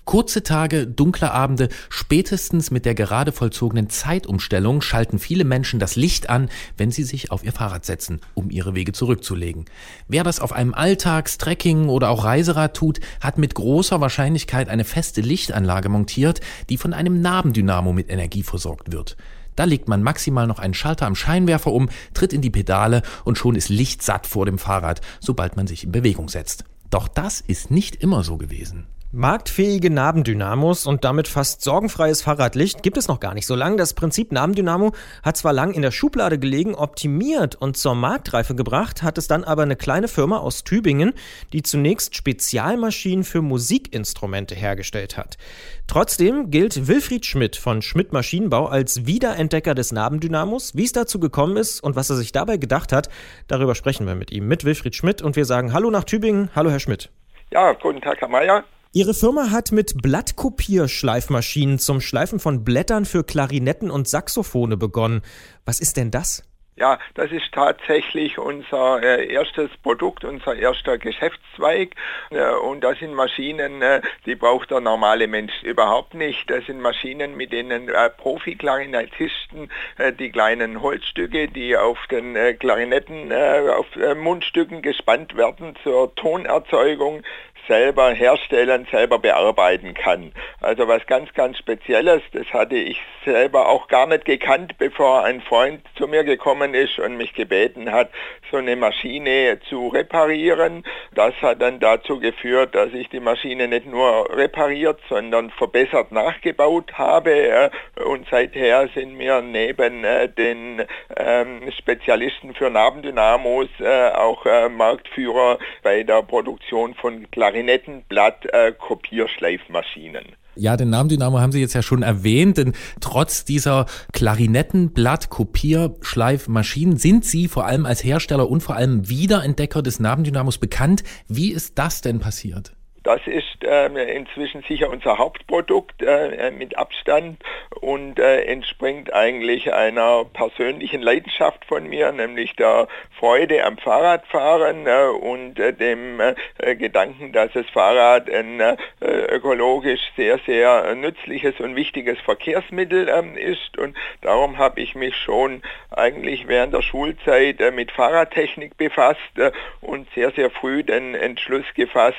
Kurze Tage, dunkle Abende, spätestens mit der gerade vollzogenen Zeitumstellung schalten viele Menschen das Licht an, wenn sie sich auf ihr Fahrrad setzen, um ihre Wege zurückzulegen. Wer das auf einem Alltags-, Trekking oder auch Reiserad tut, hat mit großer Wahrscheinlichkeit eine feste Lichtanlage montiert, die von einem Nabendynamo mit Energie versorgt wird. Da legt man maximal noch einen Schalter am Scheinwerfer um, tritt in die Pedale und schon ist Licht satt vor dem Fahrrad, sobald man sich in Bewegung setzt. Doch das ist nicht immer so gewesen. Marktfähige Nabendynamos und damit fast sorgenfreies Fahrradlicht gibt es noch gar nicht so lange. Das Prinzip Nabendynamo hat zwar lang in der Schublade gelegen, optimiert und zur Marktreife gebracht, hat es dann aber eine kleine Firma aus Tübingen, die zunächst Spezialmaschinen für Musikinstrumente hergestellt hat. Trotzdem gilt Wilfried Schmidt von Schmidt Maschinenbau als Wiederentdecker des Nabendynamos. Wie es dazu gekommen ist und was er sich dabei gedacht hat, darüber sprechen wir mit ihm, mit Wilfried Schmidt und wir sagen Hallo nach Tübingen. Hallo Herr Schmidt. Ja, guten Tag, Herr Mayer. Ihre Firma hat mit Blattkopierschleifmaschinen zum Schleifen von Blättern für Klarinetten und Saxophone begonnen. Was ist denn das? Ja, das ist tatsächlich unser äh, erstes Produkt, unser erster Geschäftszweig. Äh, und das sind Maschinen, äh, die braucht der normale Mensch überhaupt nicht. Das sind Maschinen, mit denen äh, Profi-Klarinettisten äh, die kleinen Holzstücke, die auf den äh, Klarinetten, auf Mundstücken gespannt werden zur Tonerzeugung, selber herstellen, selber bearbeiten kann. Also was ganz, ganz Spezielles, das hatte ich selber auch gar nicht gekannt, bevor ein Freund zu mir gekommen ist und mich gebeten hat, so eine Maschine zu reparieren. Das hat dann dazu geführt, dass ich die Maschine nicht nur repariert, sondern verbessert nachgebaut habe. Und seither sind wir neben äh, den ähm, Spezialisten für Nabendynamos äh, auch äh, Marktführer bei der Produktion von Klarinettenmaschinen Klarinettenblatt-Kopierschleifmaschinen. Ja, den Namen Dynamo haben Sie jetzt ja schon erwähnt, denn trotz dieser Klarinettenblatt-Kopierschleifmaschinen sind Sie vor allem als Hersteller und vor allem Wiederentdecker des Nabendynamos bekannt. Wie ist das denn passiert? Das ist äh, inzwischen sicher unser Hauptprodukt äh, mit Abstand und äh, entspringt eigentlich einer persönlichen Leidenschaft von mir, nämlich der Freude am Fahrradfahren äh, und äh, dem äh, Gedanken, dass das Fahrrad ein ökologisch sehr, sehr nützliches und wichtiges Verkehrsmittel ähm, ist. Und darum habe ich mich schon eigentlich während der Schulzeit mit Fahrradtechnik befasst und sehr, sehr früh den Entschluss gefasst,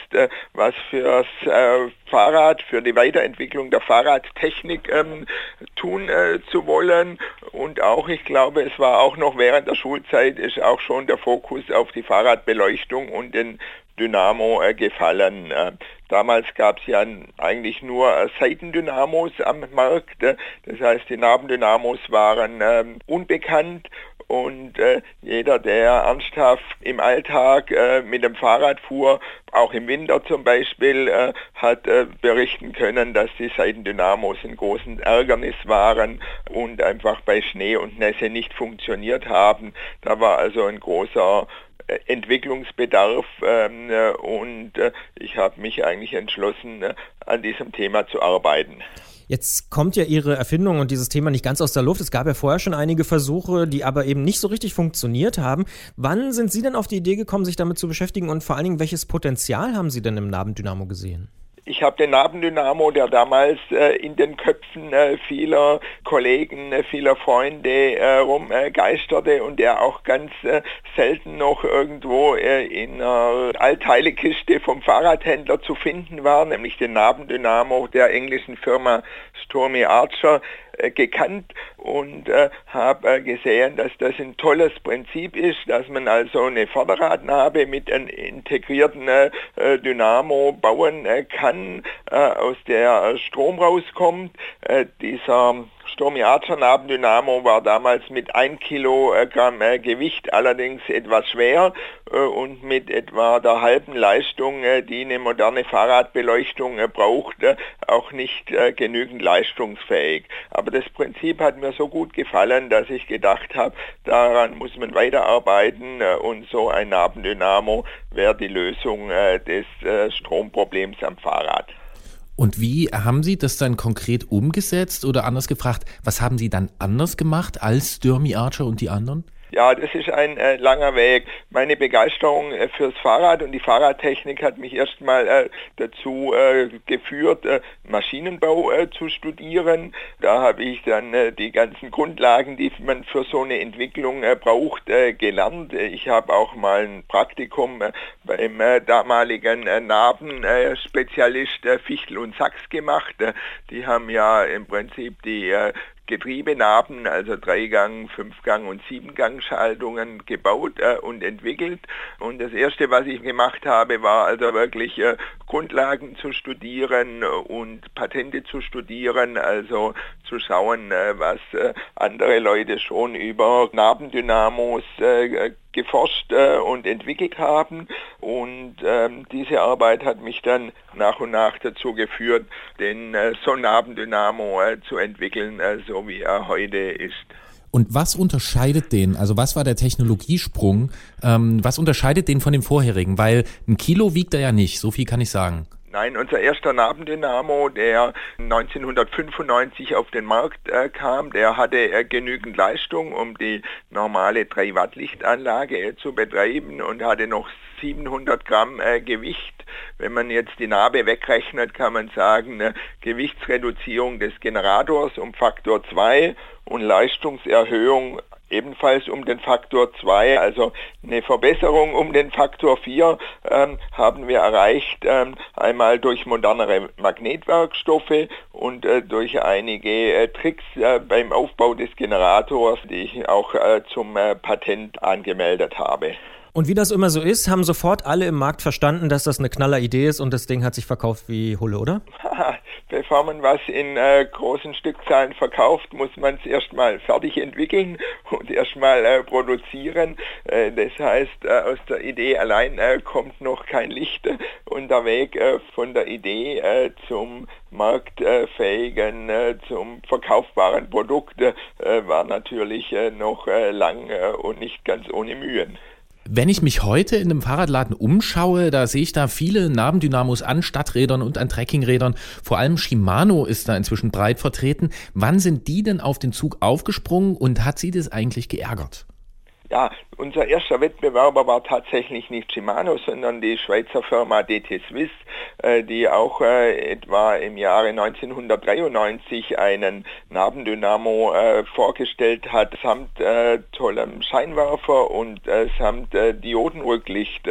was was für das äh, Fahrrad, für die Weiterentwicklung der Fahrradtechnik ähm, tun äh, zu wollen. Und auch, ich glaube, es war auch noch während der Schulzeit, ist auch schon der Fokus auf die Fahrradbeleuchtung und den Dynamo äh, gefallen. Äh, damals gab es ja eigentlich nur äh, Seitendynamos am Markt. Äh, das heißt, die Nabendynamos waren ähm, unbekannt und äh, jeder, der ernsthaft im Alltag äh, mit dem Fahrrad fuhr, auch im Winter zum Beispiel, äh, hat äh, berichten können, dass die Seitendynamos ein großes Ärgernis waren und einfach bei Schnee und Nässe nicht funktioniert haben. Da war also ein großer äh, Entwicklungsbedarf ähm, äh, und ich habe mich eigentlich entschlossen, an diesem Thema zu arbeiten. Jetzt kommt ja Ihre Erfindung und dieses Thema nicht ganz aus der Luft. Es gab ja vorher schon einige Versuche, die aber eben nicht so richtig funktioniert haben. Wann sind Sie denn auf die Idee gekommen, sich damit zu beschäftigen und vor allen Dingen, welches Potenzial haben Sie denn im Nabendynamo gesehen? Ich habe den Nabendynamo, der damals äh, in den Köpfen äh, vieler Kollegen, äh, vieler Freunde äh, rumgeisterte und der auch ganz äh, selten noch irgendwo äh, in einer Allteilekiste vom Fahrradhändler zu finden war, nämlich den Nabendynamo der englischen Firma Stormy Archer, gekannt und äh, habe äh, gesehen, dass das ein tolles Prinzip ist, dass man also eine Vorderradnabe mit einem integrierten äh, Dynamo bauen äh, kann, äh, aus der Strom rauskommt. dieser Stormy Archer Nabendynamo war damals mit 1 Kilogramm äh, Gewicht allerdings etwas schwer äh, und mit etwa der halben Leistung, äh, die eine moderne Fahrradbeleuchtung braucht, auch nicht genügend leistungsfähig. Aber das Prinzip hat mir so gut gefallen, dass ich gedacht habe, daran muss man weiterarbeiten und so ein Nabendynamo wäre die Lösung des Stromproblems am Fahrrad. Und wie haben Sie das dann konkret umgesetzt oder anders gefragt, was haben Sie dann anders gemacht als Stürmy Archer und die anderen? Ja, das ist ein äh, langer Weg. Meine Begeisterung äh, fürs Fahrrad und die Fahrradtechnik hat mich erstmal äh, dazu äh, geführt, äh, Maschinenbau äh, zu studieren. Da habe ich dann die ganzen Grundlagen, die man für so eine Entwicklung braucht, gelernt. Ich habe auch mal ein Praktikum beim damaligen Narbenspezialist Fichtel und Sachs gemacht. die haben ja im Prinzip die Getriebenaben, also Dreigang, Fünfgang und Siebengang-Schaltungen gebaut äh, und entwickelt. Und das erste, was ich gemacht habe, war also wirklich äh, Grundlagen zu studieren und Patente zu studieren, also zu schauen, äh, was äh, andere Leute schon über Nabendynamos äh, geforscht äh, und entwickelt haben. Und ähm, diese Arbeit hat mich dann nach und nach dazu geführt, den äh, Sonnabendynamo äh, zu entwickeln, äh, so wie er heute ist. Und was unterscheidet den, also was war der Technologiesprung, ähm, was unterscheidet den von dem vorherigen? Weil ein Kilo wiegt er ja nicht, so viel kann ich sagen. Nein, unser erster Nabendynamo, der 1995 auf den Markt äh, kam, der hatte äh, genügend Leistung, um die normale 3 Watt Lichtanlage äh, zu betreiben und hatte noch 700 Gramm äh, Gewicht. Wenn man jetzt die Narbe wegrechnet, kann man sagen, eine Gewichtsreduzierung des Generators um Faktor 2 und Leistungserhöhung ebenfalls um den Faktor 2, also eine Verbesserung um den Faktor 4 ähm, haben wir erreicht, ähm, einmal durch modernere Magnetwerkstoffe und äh, durch einige äh, Tricks äh, beim Aufbau des Generators, die ich auch äh, zum äh, Patent angemeldet habe. Und wie das immer so ist, haben sofort alle im Markt verstanden, dass das eine knaller Idee ist und das Ding hat sich verkauft wie Hulle, oder? Bevor man was in äh, großen Stückzahlen verkauft, muss man es erstmal fertig entwickeln und erstmal äh, produzieren. Äh, das heißt, äh, aus der Idee allein äh, kommt noch kein Licht und der Weg äh, von der Idee zum marktfähigen, zum verkaufbaren Produkt war natürlich noch lang und nicht ganz ohne Mühen. Wenn ich mich heute in einem Fahrradladen umschaue, da sehe ich da viele Nabendynamos an Stadträdern und an Trekkingrädern. Vor allem Shimano ist da inzwischen breit vertreten. Wann sind die denn auf den Zug aufgesprungen und hat sie das eigentlich geärgert? Ja, unser erster Wettbewerber war tatsächlich nicht Shimano, sondern die Schweizer Firma DT Swiss, äh, die auch äh, etwa im Jahre 1993 einen Nabendynamo äh, vorgestellt hat, samt tollem Scheinwerfer und samt Diodenrücklicht.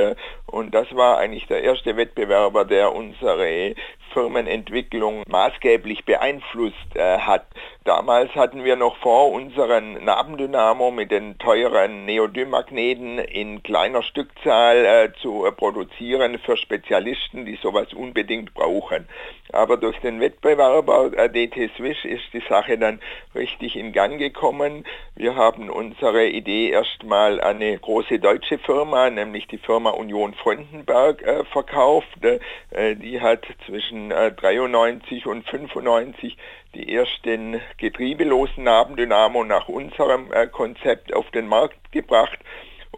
Und das war eigentlich der erste Wettbewerber, der unsere Firmenentwicklung maßgeblich beeinflusst äh, hat. Damals hatten wir noch vor unseren Nabendynamo mit den teuren Neodym-Magneten in kleiner Stückzahl äh, zu äh, produzieren für Spezialisten, die sowas unbedingt brauchen. Aber durch den Wettbewerber äh, DT Swiss ist die Sache dann richtig in Gang gekommen. Wir haben unsere Idee erstmal an eine große deutsche Firma, nämlich die Firma Union Freudenberg, äh, verkauft. Äh, die hat zwischen 93 und 95 die ersten getriebelosen Nabendynamo nach unserem Konzept auf den Markt gebracht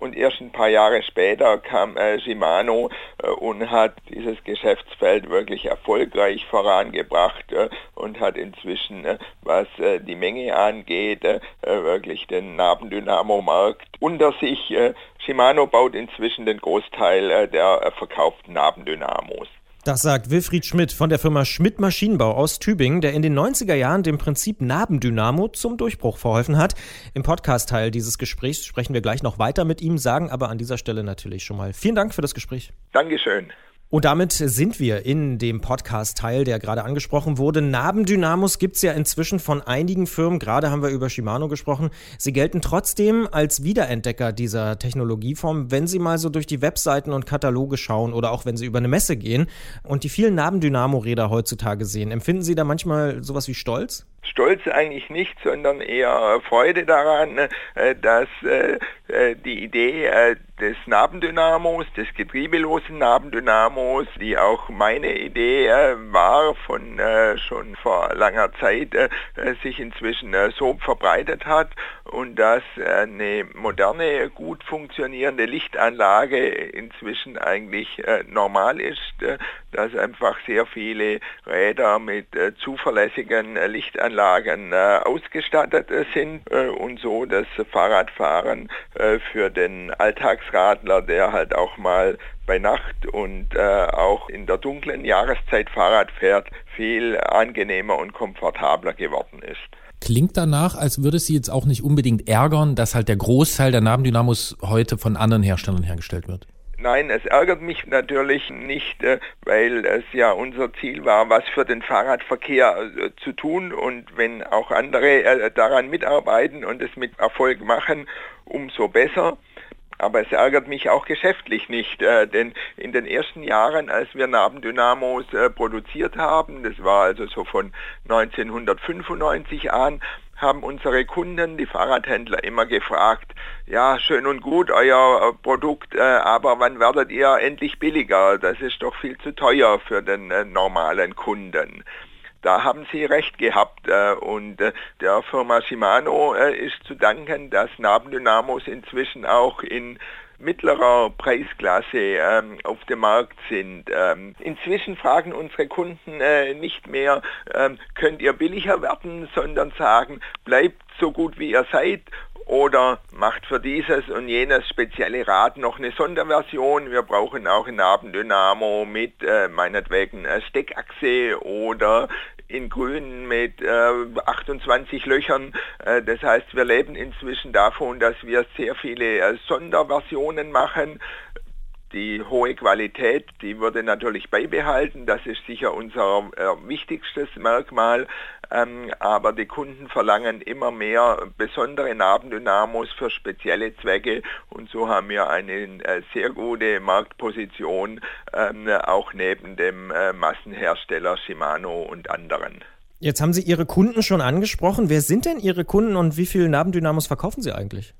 und erst ein paar Jahre später kam äh, Shimano äh, und hat dieses Geschäftsfeld wirklich erfolgreich vorangebracht äh, und hat inzwischen, äh, was äh, die Menge angeht, äh, wirklich den Nabendynamo-Markt unter sich. Shimano baut inzwischen den Großteil der verkauften Nabendynamos. Das sagt Wilfried Schmidt von der Firma Schmidt Maschinenbau aus Tübingen, der in den 90er Jahren dem Prinzip Nabendynamo zum Durchbruch verholfen hat. Im Podcast-Teil dieses Gesprächs sprechen wir gleich noch weiter mit ihm, sagen aber an dieser Stelle natürlich schon mal vielen Dank für das Gespräch. Dankeschön. Und damit sind wir in dem Podcast-Teil, der gerade angesprochen wurde. Nabendynamos gibt es ja inzwischen von einigen Firmen. Gerade haben wir über Shimano gesprochen. Sie gelten trotzdem als Wiederentdecker dieser Technologieform, wenn Sie mal so durch die Webseiten und Kataloge schauen oder auch wenn Sie über eine Messe gehen und die vielen Nabendynamo-Räder heutzutage sehen. Empfinden Sie da manchmal sowas wie Stolz? Stolz eigentlich nicht, sondern eher Freude daran, äh, dass äh, äh, die Idee des Nabendynamos, des getriebelosen Nabendynamos, die auch meine Idee war von schon vor langer Zeit, sich inzwischen so verbreitet hat und dass eine moderne, gut funktionierende Lichtanlage inzwischen eigentlich normal ist, dass einfach sehr viele Räder mit zuverlässigen Lichtanlagen Anlagen äh, ausgestattet äh, sind äh, und so das Fahrradfahren für den Alltagsradler, der halt auch mal bei Nacht und auch in der dunklen Jahreszeit Fahrrad fährt, viel angenehmer und komfortabler geworden ist. Klingt danach, als würde Sie jetzt auch nicht unbedingt ärgern, dass halt der Großteil der Nabendynamos heute von anderen Herstellern hergestellt wird. Nein, es ärgert mich natürlich nicht, äh, weil es ja unser Ziel war, was für den Fahrradverkehr äh, zu tun. Und wenn auch andere äh, daran mitarbeiten und es mit Erfolg machen, umso besser. Aber es ärgert mich auch geschäftlich nicht, äh, denn in den ersten Jahren, als wir Nabendynamos äh, produziert haben, das war also so von 1995 an, haben unsere Kunden, die Fahrradhändler, immer gefragt, ja, schön und gut, euer äh, Produkt, äh, aber wann werdet ihr endlich billiger? Das ist doch viel zu teuer für den äh, normalen Kunden. Da haben Sie recht gehabt äh, und äh, der Firma Shimano äh, ist zu danken, dass Nabendynamos inzwischen auch in mittlerer Preisklasse ähm, auf dem Markt sind. Ähm, inzwischen fragen unsere Kunden äh, nicht mehr, ähm, könnt ihr billiger werden, sondern sagen, bleibt so gut wie ihr seid oder macht für dieses und jenes spezielle Rad noch eine Sonderversion. Wir brauchen auch ein Nabendynamo mit äh, meinetwegen Steckachse oder in grün mit äh, 28 Löchern. Äh, das heißt, wir leben inzwischen davon, dass wir sehr viele äh, Sonderversionen machen. Die hohe Qualität, die würde natürlich beibehalten. Das ist sicher unser äh, wichtigstes Merkmal. Ähm, aber die Kunden verlangen immer mehr besondere Nabendynamos für spezielle Zwecke und so haben wir eine äh, sehr gute Marktposition ähm, auch neben dem äh, Massenhersteller Shimano und anderen. Jetzt haben Sie Ihre Kunden schon angesprochen. Wer sind denn Ihre Kunden und wie viele Nabendynamos verkaufen Sie eigentlich?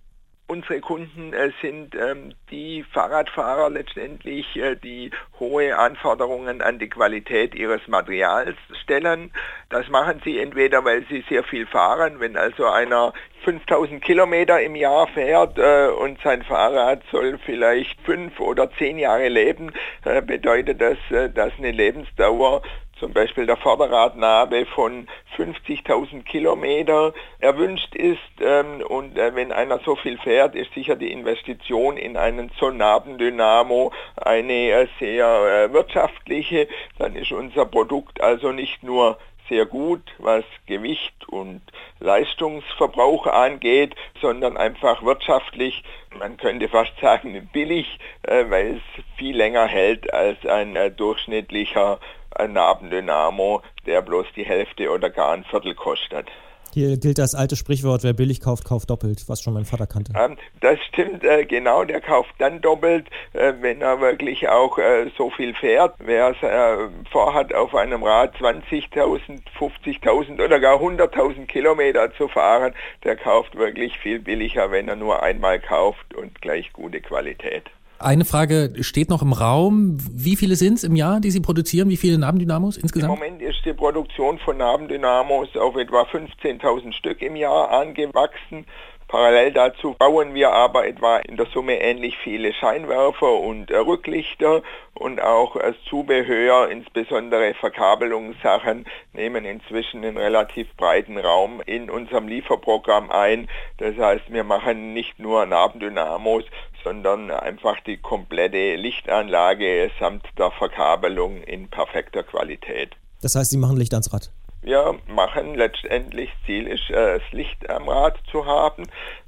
Unsere Kunden äh, sind ähm, die Fahrradfahrer letztendlich, äh, die hohe Anforderungen an die Qualität ihres Materials stellen. Das machen sie entweder, weil sie sehr viel fahren, wenn also einer 5000 Kilometer im Jahr fährt äh, und sein Fahrrad soll vielleicht fünf oder zehn Jahre leben, äh, bedeutet das, äh, dass eine Lebensdauer zum Beispiel der Vorderradnabe von 50.000 Kilometer erwünscht ist. Ähm, und äh, wenn einer so viel fährt, ist sicher die Investition in einen Zonabendynamo eine äh, sehr äh, wirtschaftliche. Dann ist unser Produkt also nicht nur sehr gut, was Gewicht und Leistungsverbrauch angeht, sondern einfach wirtschaftlich, man könnte fast sagen billig, äh, weil es viel länger hält als ein äh, durchschnittlicher ein Nabendynamo, der bloß die Hälfte oder gar ein Viertel kostet. Hier gilt das alte Sprichwort, wer billig kauft, kauft doppelt, was schon mein Vater kannte. Ähm, das stimmt, äh, genau, der kauft dann doppelt, äh, wenn er wirklich auch äh, so viel fährt. Wer äh, vorhat, auf einem Rad 20.000, 50.000 oder gar 100.000 Kilometer zu fahren, der kauft wirklich viel billiger, wenn er nur einmal kauft und gleich gute Qualität. Eine Frage steht noch im Raum. Wie viele sind es im Jahr, die Sie produzieren? Wie viele Nabendynamos insgesamt? Im Moment ist die Produktion von Nabendynamos auf etwa 15.000 Stück im Jahr angewachsen. Parallel dazu bauen wir aber etwa in der Summe ähnlich viele Scheinwerfer und äh, Rücklichter und auch als Zubehör, insbesondere Verkabelungssachen, nehmen inzwischen einen relativ breiten Raum in unserem Lieferprogramm ein. Das heißt, wir machen nicht nur Nabendynamos, sondern einfach die komplette Lichtanlage samt der Verkabelung in perfekter Qualität. Das heißt, Sie machen Licht ans Rad? Wir machen letztendlich, Ziel ist, äh, das Licht am Rad zu haben.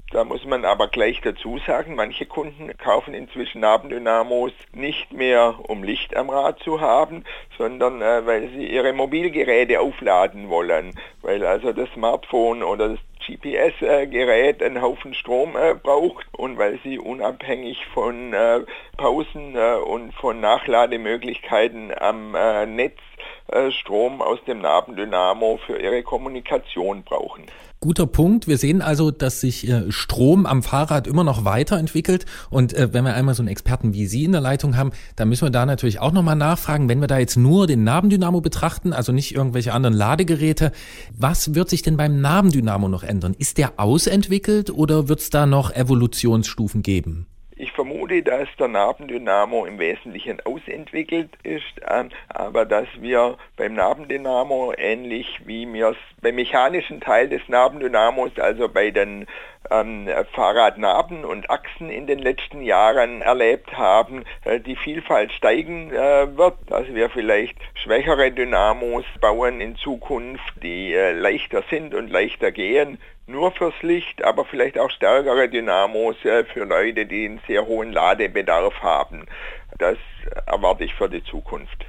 Da muss man aber gleich dazu sagen, manche Kunden kaufen inzwischen Nabendynamos nicht mehr, um Licht am Rad zu haben, sondern äh, weil sie ihre Mobilgeräte aufladen wollen, weil also das Smartphone oder das GPS-Gerät einen Haufen Strom äh, braucht und weil sie unabhängig von äh, Pausen äh, und von Nachlademöglichkeiten am Netz Strom aus dem Nabendynamo für ihre Kommunikation brauchen. Guter Punkt. Wir sehen also, dass sich äh, Strom am Fahrrad immer noch weiterentwickelt. Und äh, wenn wir einmal so einen Experten wie Sie in der Leitung haben, dann müssen wir da natürlich auch nochmal nachfragen, wenn wir da jetzt nur den Nabendynamo betrachten, also nicht irgendwelche anderen Ladegeräte, was wird sich denn beim Nabendynamo noch ändern? Ist der ausentwickelt oder wird es da noch Evolutionsstufen geben? Ich vermute, dass der Nabendynamo im Wesentlichen ausentwickelt ist, ähm, aber dass wir beim Nabendynamo ähnlich wie wir es beim mechanischen Teil des Nabendynamos, also bei den ähm, Fahrradnaben und Achsen in den letzten Jahren erlebt haben, äh, die Vielfalt steigen äh, wird, dass wir vielleicht schwächere Dynamos bauen in Zukunft, die äh, leichter sind und leichter gehen nur fürs Licht, aber vielleicht auch stärkere Dynamos äh, für Leute, die einen sehr hohen Ladebedarf haben. Das erwarte ich für die Zukunft.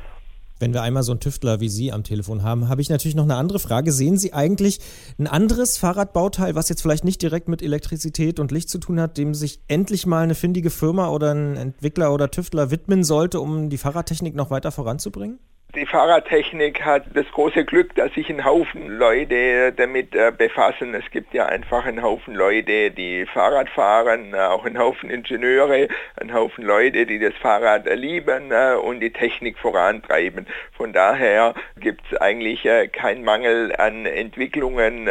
Wenn wir einmal so einen Tüftler wie Sie am Telefon haben, habe ich natürlich noch eine andere Frage. Sehen Sie eigentlich ein anderes Fahrradbauteil, was jetzt vielleicht nicht direkt mit Elektrizität und Licht zu tun hat, dem sich endlich mal eine findige Firma oder ein Entwickler oder Tüftler widmen sollte, um die Fahrradtechnik noch weiter voranzubringen? Die Fahrradtechnik hat das große Glück, dass sich ein Haufen Leute damit äh, befassen. Es gibt ja einfach einen Haufen Leute, die Fahrrad fahren, äh, auch einen Haufen Ingenieure, einen Haufen Leute, die das Fahrrad lieben äh, und die Technik vorantreiben. Von daher gibt es eigentlich keinen Mangel an Entwicklungen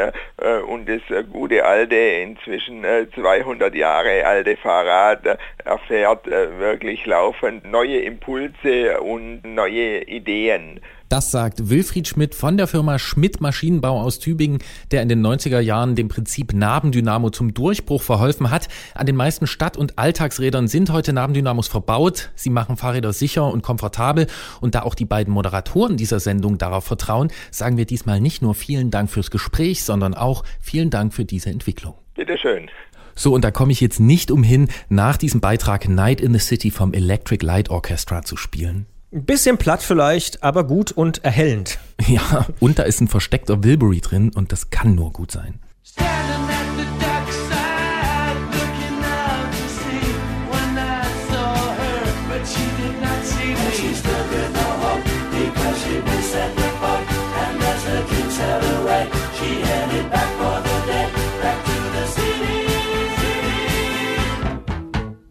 und das gute alte, inzwischen 200 Jahre alte Fahrrad erfährt wirklich laufend neue Impulse und neue Ideen gehen. Das sagt Wilfried Schmidt von der Firma Schmidt Maschinenbau aus Tübingen, der in den 90er Jahren dem Prinzip Nabendynamo zum Durchbruch verholfen hat. An den meisten Stadt- und Alltagsrädern sind heute Nabendynamos verbaut. Sie machen Fahrräder sicher und komfortabel. Und da auch die beiden Moderatoren dieser Sendung darauf vertrauen, sagen wir diesmal nicht nur vielen Dank fürs Gespräch, sondern auch vielen Dank für diese Entwicklung. Bitteschön. So, und da komme ich jetzt nicht umhin, nach diesem Beitrag Night in the City vom Electric Light Orchestra zu spielen. Ein bisschen platt vielleicht, aber gut und erhellend. Ja, und da ist ein versteckter Wilbury drin und das kann nur gut sein.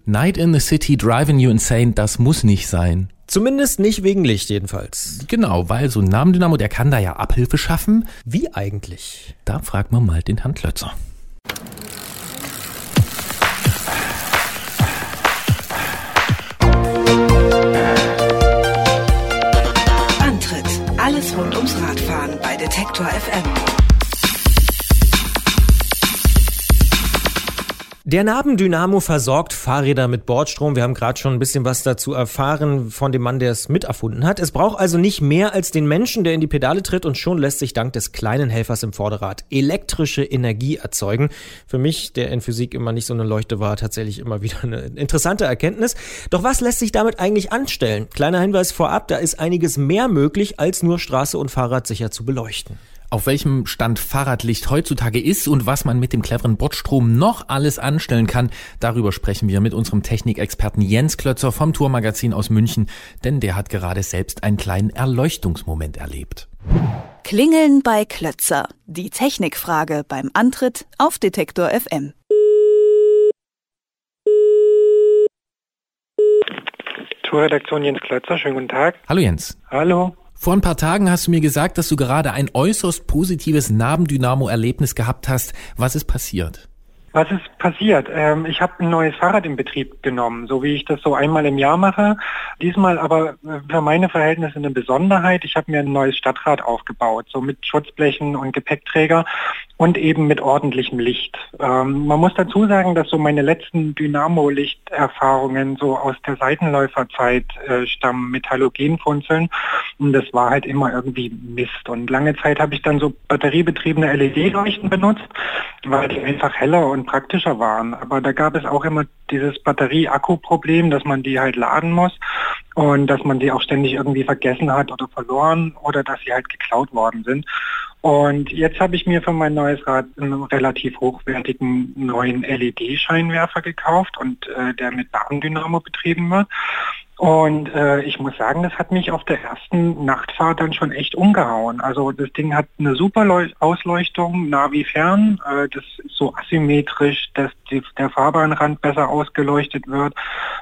Night in the City driving you insane, das muss nicht sein. Zumindest nicht wegen Licht jedenfalls. Genau, weil so ein Namendynamo, der kann da ja Abhilfe schaffen. Wie eigentlich? Da fragt man mal den Herrn Klötzer. Antritt: Alles rund ums Radfahren bei Detektor FM. Der Nabendynamo versorgt Fahrräder mit Bordstrom. Wir haben gerade schon ein bisschen was dazu erfahren von dem Mann, der es miterfunden hat. Es braucht also nicht mehr als den Menschen, der in die Pedale tritt und schon lässt sich dank des kleinen Helfers im Vorderrad elektrische Energie erzeugen. Für mich, der in Physik immer nicht so eine Leuchte war, tatsächlich immer wieder eine interessante Erkenntnis. Doch was lässt sich damit eigentlich anstellen? Kleiner Hinweis vorab, da ist einiges mehr möglich, als nur Straße und Fahrrad sicher zu beleuchten. Auf welchem Stand Fahrradlicht heutzutage ist und was man mit dem cleveren Bordstrom noch alles anstellen kann, darüber sprechen wir mit unserem Technikexperten Jens Klötzer vom Tourmagazin aus München, denn der hat gerade selbst einen kleinen Erleuchtungsmoment erlebt. Klingeln bei Klötzer. Die Technikfrage beim Antritt auf Detektor FM. Tourredaktion Jens Klötzer, schönen guten Tag. Hallo Jens. Hallo. Vor ein paar Tagen hast du mir gesagt, dass du gerade ein äußerst positives Nabendynamo-Erlebnis gehabt hast. Was ist passiert? Was ist passiert? Ähm, ich habe ein neues Fahrrad in Betrieb genommen, so wie ich das so einmal im Jahr mache. Diesmal aber für meine Verhältnisse eine Besonderheit. Ich habe mir ein neues Stadtrad aufgebaut, so mit Schutzblechen und Gepäckträger und eben mit ordentlichem Licht. Ähm, man muss dazu sagen, dass so meine letzten Dynamo-Lichterfahrungen so aus der Seitenläuferzeit äh, stammen mit Halogenfunzeln und das war halt immer irgendwie Mist. Und lange Zeit habe ich dann so batteriebetriebene LED-Leuchten benutzt, weil die einfach heller und praktischer waren. Aber da gab es auch immer dieses Batterie-Akku-Problem, dass man die halt laden muss und dass man sie auch ständig irgendwie vergessen hat oder verloren oder dass sie halt geklaut worden sind. Und jetzt habe ich mir für mein neues Rad einen relativ hochwertigen neuen LED-Scheinwerfer gekauft und äh, der mit Nabendynamo betrieben wird. Und äh, ich muss sagen, das hat mich auf der ersten Nachtfahrt dann schon echt umgehauen. Also das Ding hat eine super Leu Ausleuchtung, wie fern. Äh, das ist so asymmetrisch, dass die, der Fahrbahnrand besser ausgeleuchtet wird.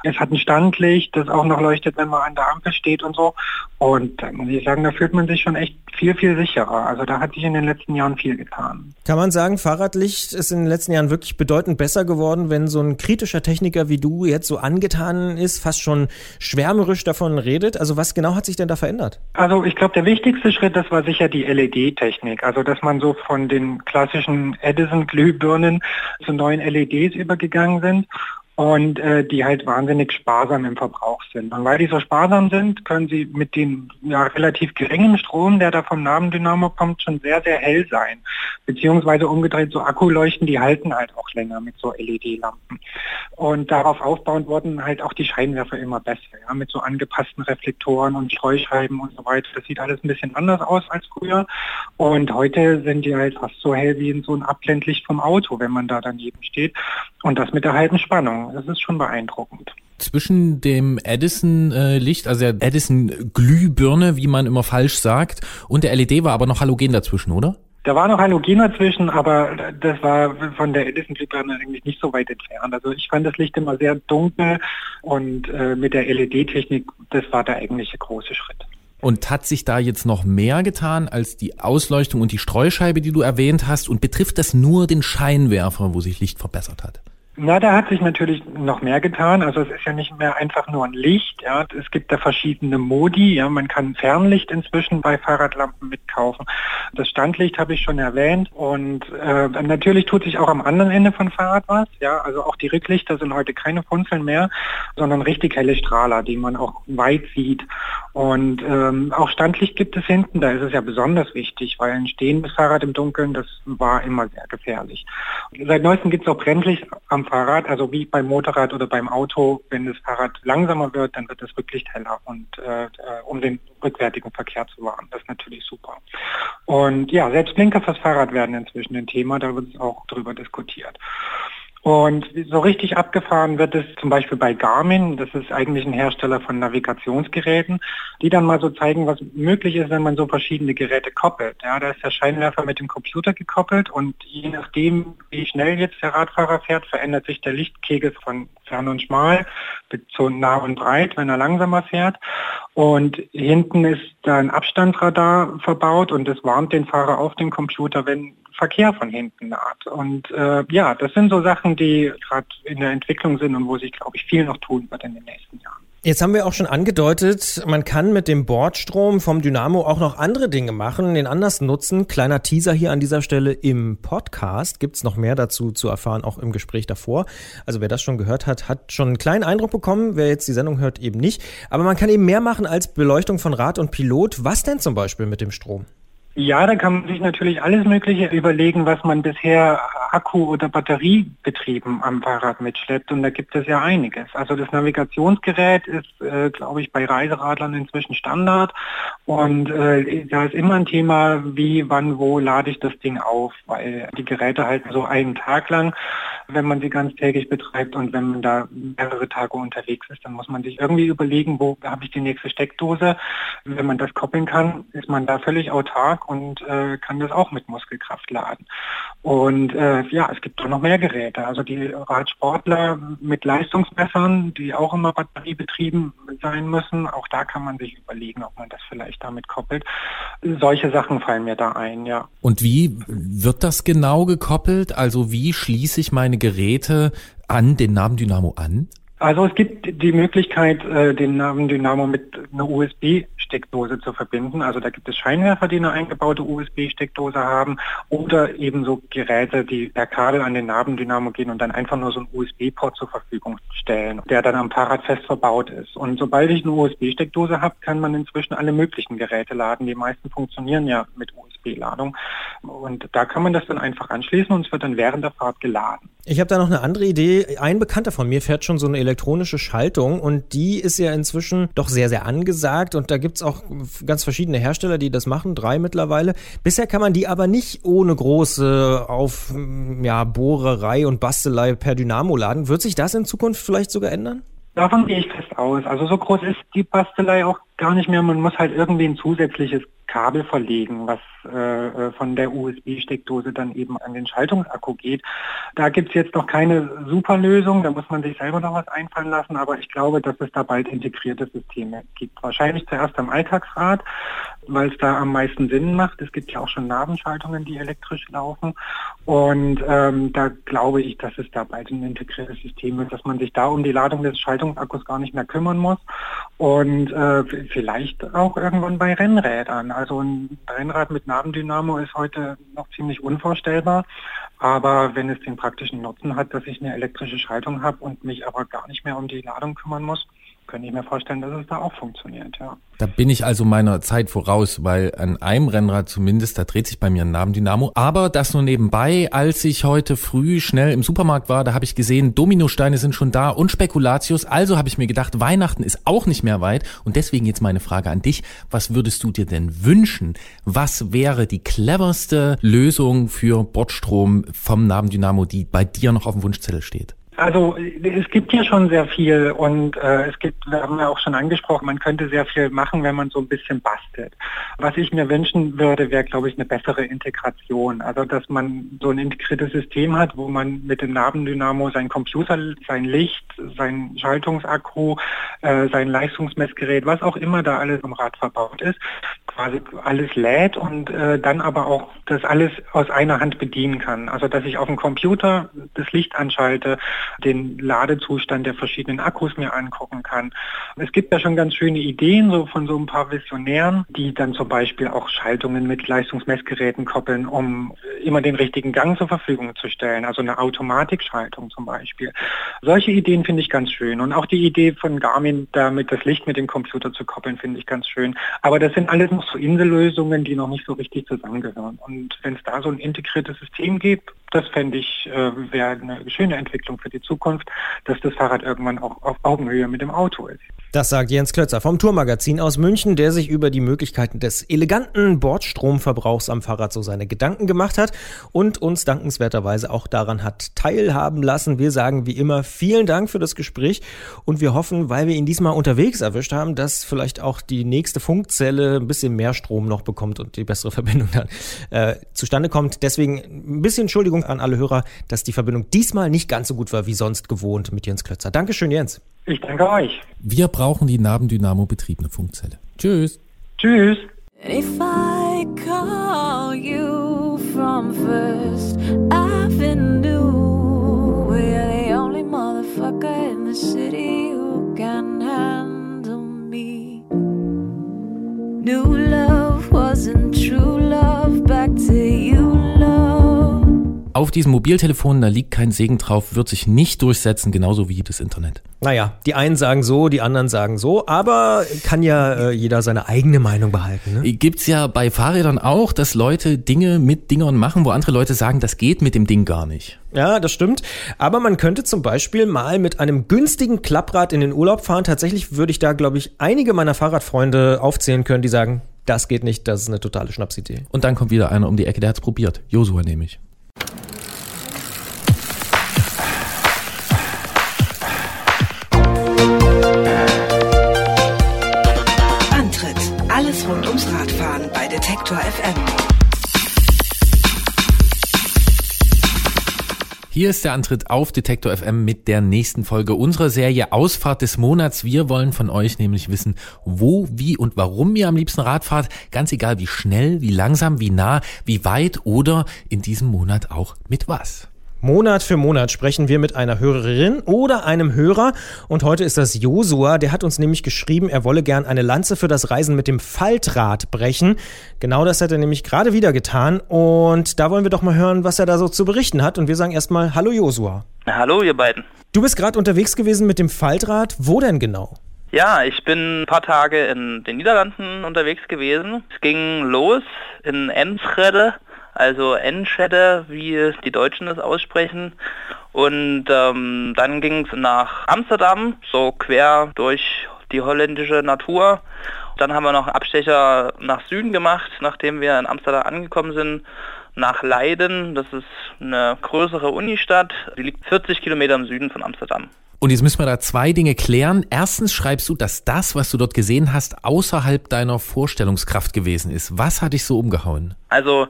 Es hat ein Standlicht, das auch noch leuchtet, wenn man an der Ampel steht und so. Und da muss ich sagen, da fühlt man sich schon echt viel, viel sicherer. Also da hat sich in den letzten Jahren viel getan. Kann man sagen, Fahrradlicht ist in den letzten Jahren wirklich bedeutend besser geworden, wenn so ein kritischer Techniker wie du jetzt so angetan ist, fast schon schwärmerisch davon redet. Also was genau hat sich denn da verändert? Also ich glaube, der wichtigste Schritt, das war sicher die LED-Technik. Also dass man so von den klassischen Edison-Glühbirnen zu neuen LEDs übergegangen sind. Und äh, die halt wahnsinnig sparsam im Verbrauch sind. Und weil die so sparsam sind, können sie mit dem ja, relativ geringen Strom, der da vom Nabendynamo kommt, schon sehr, sehr hell sein. Beziehungsweise umgedreht, so Akkuleuchten, die halten halt auch länger mit so LED-Lampen. Und darauf aufbauend wurden halt auch die Scheinwerfer immer besser, ja, mit so angepassten Reflektoren und Streuscheiben und so weiter. Das sieht alles ein bisschen anders aus als früher. Und heute sind die halt fast so hell wie in so ein Abblendlicht vom Auto, wenn man da daneben steht. Und das mit der halben Spannung. Das ist schon beeindruckend. Zwischen dem Edison-Licht, also der Edison-Glühbirne, wie man immer falsch sagt, und der LED war aber noch Halogen dazwischen, oder? Da war noch Halogen dazwischen, aber das war von der Edison-Glühbirne eigentlich nicht so weit entfernt. Also ich fand das Licht immer sehr dunkel und äh, mit der LED-Technik, das war der eigentliche große Schritt. Und hat sich da jetzt noch mehr getan als die Ausleuchtung und die Streuscheibe, die du erwähnt hast? Und betrifft das nur den Scheinwerfer, wo sich Licht verbessert hat? Na, da hat sich natürlich noch mehr getan. Also es ist ja nicht mehr einfach nur ein Licht. Ja. Es gibt da verschiedene Modi. Ja. Man kann Fernlicht inzwischen bei Fahrradlampen mitkaufen. Das Standlicht habe ich schon erwähnt. Und äh, natürlich tut sich auch am anderen Ende von Fahrrad was. Ja. Also auch die Rücklichter sind heute keine Funzeln mehr, sondern richtig helle Strahler, die man auch weit sieht. Und ähm, auch Standlicht gibt es hinten. Da ist es ja besonders wichtig, weil ein stehendes Fahrrad im Dunkeln, das war immer sehr gefährlich. Seit neuestem gibt es auch Brennlicht am Fahrrad, also wie beim Motorrad oder beim Auto, wenn das Fahrrad langsamer wird, dann wird das Rücklicht heller und äh, äh, um den rückwärtigen Verkehr zu wahren. Das ist natürlich super. Und ja, selbst Blinker fürs Fahrrad werden inzwischen ein Thema, da wird es auch drüber diskutiert. Und so richtig abgefahren wird es zum Beispiel bei Garmin, das ist eigentlich ein Hersteller von Navigationsgeräten, die dann mal so zeigen, was möglich ist, wenn man so verschiedene Geräte koppelt. Ja, da ist der Scheinwerfer mit dem Computer gekoppelt und je nachdem, wie schnell jetzt der Radfahrer fährt, verändert sich der Lichtkegel von fern und schmal zu nah und breit, wenn er langsamer fährt. Und hinten ist da ein Abstandsradar verbaut und das warnt den Fahrer auf den Computer, wenn Verkehr von hinten naht. Und äh, ja, das sind so Sachen, die gerade in der Entwicklung sind und wo sich, glaube ich, viel noch tun wird in den nächsten Jahren. Jetzt haben wir auch schon angedeutet, man kann mit dem Bordstrom vom Dynamo auch noch andere Dinge machen, den anders nutzen. Kleiner Teaser hier an dieser Stelle im Podcast. Gibt's noch mehr dazu zu erfahren, auch im Gespräch davor. Also wer das schon gehört hat, hat schon einen kleinen Eindruck bekommen. Wer jetzt die Sendung hört, eben nicht. Aber man kann eben mehr machen als Beleuchtung von Rad und Pilot. Was denn zum Beispiel mit dem Strom? Ja, da kann man sich natürlich alles Mögliche überlegen, was man bisher Akku- oder Batteriebetrieben am Fahrrad mitschleppt. Und da gibt es ja einiges. Also das Navigationsgerät ist, äh, glaube ich, bei Reiseradlern inzwischen Standard. Und äh, da ist immer ein Thema, wie, wann, wo lade ich das Ding auf. Weil die Geräte halten so einen Tag lang, wenn man sie ganztägig betreibt. Und wenn man da mehrere Tage unterwegs ist, dann muss man sich irgendwie überlegen, wo habe ich die nächste Steckdose. Wenn man das koppeln kann, ist man da völlig autark und äh, kann das auch mit Muskelkraft laden. Und äh, ja, es gibt auch noch mehr Geräte. Also die Radsportler mit Leistungsmessern, die auch immer batteriebetrieben sein müssen, auch da kann man sich überlegen, ob man das vielleicht damit koppelt. Solche Sachen fallen mir da ein, ja. Und wie wird das genau gekoppelt? Also wie schließe ich meine Geräte an den Nabendynamo an? Also es gibt die Möglichkeit, äh, den Namen Dynamo mit einer USB-Steckdose zu verbinden. Also da gibt es Scheinwerfer, die eine eingebaute USB-Steckdose haben oder eben so Geräte, die per Kabel an den Nabendynamo gehen und dann einfach nur so einen USB-Port zur Verfügung stellen, der dann am Fahrrad fest verbaut ist. Und sobald ich eine USB-Steckdose habe, kann man inzwischen alle möglichen Geräte laden. Die meisten funktionieren ja mit USB-Ladung. Und da kann man das dann einfach anschließen und es wird dann während der Fahrt geladen. Ich habe da noch eine andere Idee. Ein Bekannter von mir fährt schon so eine elektronische Schaltung und die ist ja inzwischen doch sehr, sehr angesagt und da gibt's auch ganz verschiedene Hersteller, die das machen, drei mittlerweile. Bisher kann man die aber nicht ohne große auf ja, Bohrerei und Bastelei per Dynamo laden. Wird sich das in Zukunft vielleicht sogar ändern? Davon gehe ich fest aus. Also so groß ist die Bastelei auch gar nicht mehr. Man muss halt irgendwie ein zusätzliches Kabel verlegen, was äh, äh von der USB-Steckdose dann eben an den Schaltungsakku geht. Da gibt es jetzt noch keine super Lösung, da muss man sich selber noch was einfallen lassen, aber ich glaube, dass es da bald integrierte Systeme gibt. Wahrscheinlich zuerst am Alltagsrad, weil es da am meisten Sinn macht. Es gibt ja auch schon Nabenschaltungen, die elektrisch laufen. Und ähm, da glaube ich, dass es da bald ein integriertes System wird, dass man sich da um die Ladung des Schaltungsakkus gar nicht mehr kümmern muss Und äh, vielleicht auch irgendwann bei Rennrädern. Also ein Rennrad mit Nabendynamo ist heute noch ziemlich unvorstellbar. Aber wenn es den praktischen Nutzen hat, dass ich eine elektrische Schaltung habe und mich aber gar nicht mehr um die Ladung kümmern muss, könnte ich mir vorstellen, dass es da auch funktioniert, ja. Da bin ich also meiner Zeit voraus, weil an einem Rennrad zumindest, da dreht sich bei mir ein Nabendynamo. Aber das nur nebenbei, als ich heute früh schnell im Supermarkt war, da habe ich gesehen, Dominosteine sind schon da und Spekulatius. Also habe ich mir gedacht, Weihnachten ist auch nicht mehr weit. Und deswegen jetzt meine Frage an dich. Was würdest du dir denn wünschen? Was wäre die cleverste Lösung für Bordstrom vom Nabendynamo, die bei dir noch auf dem Wunschzettel steht? Also es gibt hier schon sehr viel und äh, es gibt, wir haben ja auch schon angesprochen, man könnte sehr viel machen, wenn man so ein bisschen bastelt. Was ich mir wünschen würde, wäre, glaube ich, eine bessere Integration. Also dass man so ein integriertes System hat, wo man mit dem Nabendynamo sein Computer, sein Licht, sein Schaltungsakku, äh, sein Leistungsmessgerät, was auch immer da alles im Rad verbaut ist, quasi alles lädt und äh, dann aber auch das alles aus einer Hand bedienen kann. Also dass ich auf dem Computer das Licht anschalte, den Ladezustand der verschiedenen Akkus mir angucken kann. Es gibt ja schon ganz schöne Ideen so von so ein paar Visionären, die dann zum Beispiel auch Schaltungen mit Leistungsmessgeräten koppeln, um immer den richtigen Gang zur Verfügung zu stellen, also eine Automatikschaltung zum Beispiel. Solche Ideen finde ich ganz schön und auch die Idee von Garmin, damit das Licht mit dem Computer zu koppeln, finde ich ganz schön. Aber das sind alles so Insellösungen, die noch nicht so richtig zusammengehören. Und wenn es da so ein integriertes System gibt, das fände ich, äh, wäre eine schöne Entwicklung für die Zukunft, dass das Fahrrad irgendwann auch auf Augenhöhe mit dem Auto ist. Das sagt Jens Klötzer vom Tourmagazin aus München, der sich über die Möglichkeiten des eleganten Bordstromverbrauchs am Fahrrad so seine Gedanken gemacht hat und uns dankenswerterweise auch daran hat teilhaben lassen. Wir sagen wie immer vielen Dank für das Gespräch und wir hoffen, weil wir ihn diesmal unterwegs erwischt haben, dass vielleicht auch die nächste Funkzelle ein bisschen mehr Strom noch bekommt und die bessere Verbindung dann äh, zustande kommt. Deswegen ein bisschen Entschuldigung an alle Hörer, dass die Verbindung diesmal nicht ganz so gut war wie sonst gewohnt mit Jens Klötzer. Dankeschön, Jens. Ich danke euch. Wir brauchen die Nabendynamo betriebene Funkzelle. Tschüss. Tschüss. If I call you from First Avenue, we're the only motherfucker in the city who can handle me. New love wasn't true love, back to you. Auf diesem Mobiltelefon, da liegt kein Segen drauf, wird sich nicht durchsetzen, genauso wie das Internet. Naja, die einen sagen so, die anderen sagen so, aber kann ja äh, jeder seine eigene Meinung behalten. Ne? Gibt's ja bei Fahrrädern auch, dass Leute Dinge mit Dingern machen, wo andere Leute sagen, das geht mit dem Ding gar nicht. Ja, das stimmt. Aber man könnte zum Beispiel mal mit einem günstigen Klapprad in den Urlaub fahren. Tatsächlich würde ich da, glaube ich, einige meiner Fahrradfreunde aufzählen können, die sagen, das geht nicht, das ist eine totale Schnapsidee. Und dann kommt wieder einer um die Ecke, der hat's probiert. Josua nämlich. Detektor FM. Hier ist der Antritt auf Detektor FM mit der nächsten Folge unserer Serie Ausfahrt des Monats. Wir wollen von euch nämlich wissen, wo, wie und warum ihr am liebsten Rad fahrt. Ganz egal, wie schnell, wie langsam, wie nah, wie weit oder in diesem Monat auch mit was. Monat für Monat sprechen wir mit einer Hörerin oder einem Hörer. Und heute ist das Josua. Der hat uns nämlich geschrieben, er wolle gern eine Lanze für das Reisen mit dem Faltrad brechen. Genau das hat er nämlich gerade wieder getan. Und da wollen wir doch mal hören, was er da so zu berichten hat. Und wir sagen erstmal Hallo Josua. Hallo, ihr beiden. Du bist gerade unterwegs gewesen mit dem Faltrad. Wo denn genau? Ja, ich bin ein paar Tage in den Niederlanden unterwegs gewesen. Es ging los in Enschede, also Enschede, wie die Deutschen es aussprechen. Und ähm, dann ging es nach Amsterdam, so quer durch die holländische Natur. Dann haben wir noch einen Abstecher nach Süden gemacht, nachdem wir in Amsterdam angekommen sind, nach Leiden. Das ist eine größere Unistadt. Die liegt 40 Kilometer im Süden von Amsterdam. Und jetzt müssen wir da zwei Dinge klären. Erstens schreibst du, dass das, was du dort gesehen hast, außerhalb deiner Vorstellungskraft gewesen ist. Was hat dich so umgehauen? Also,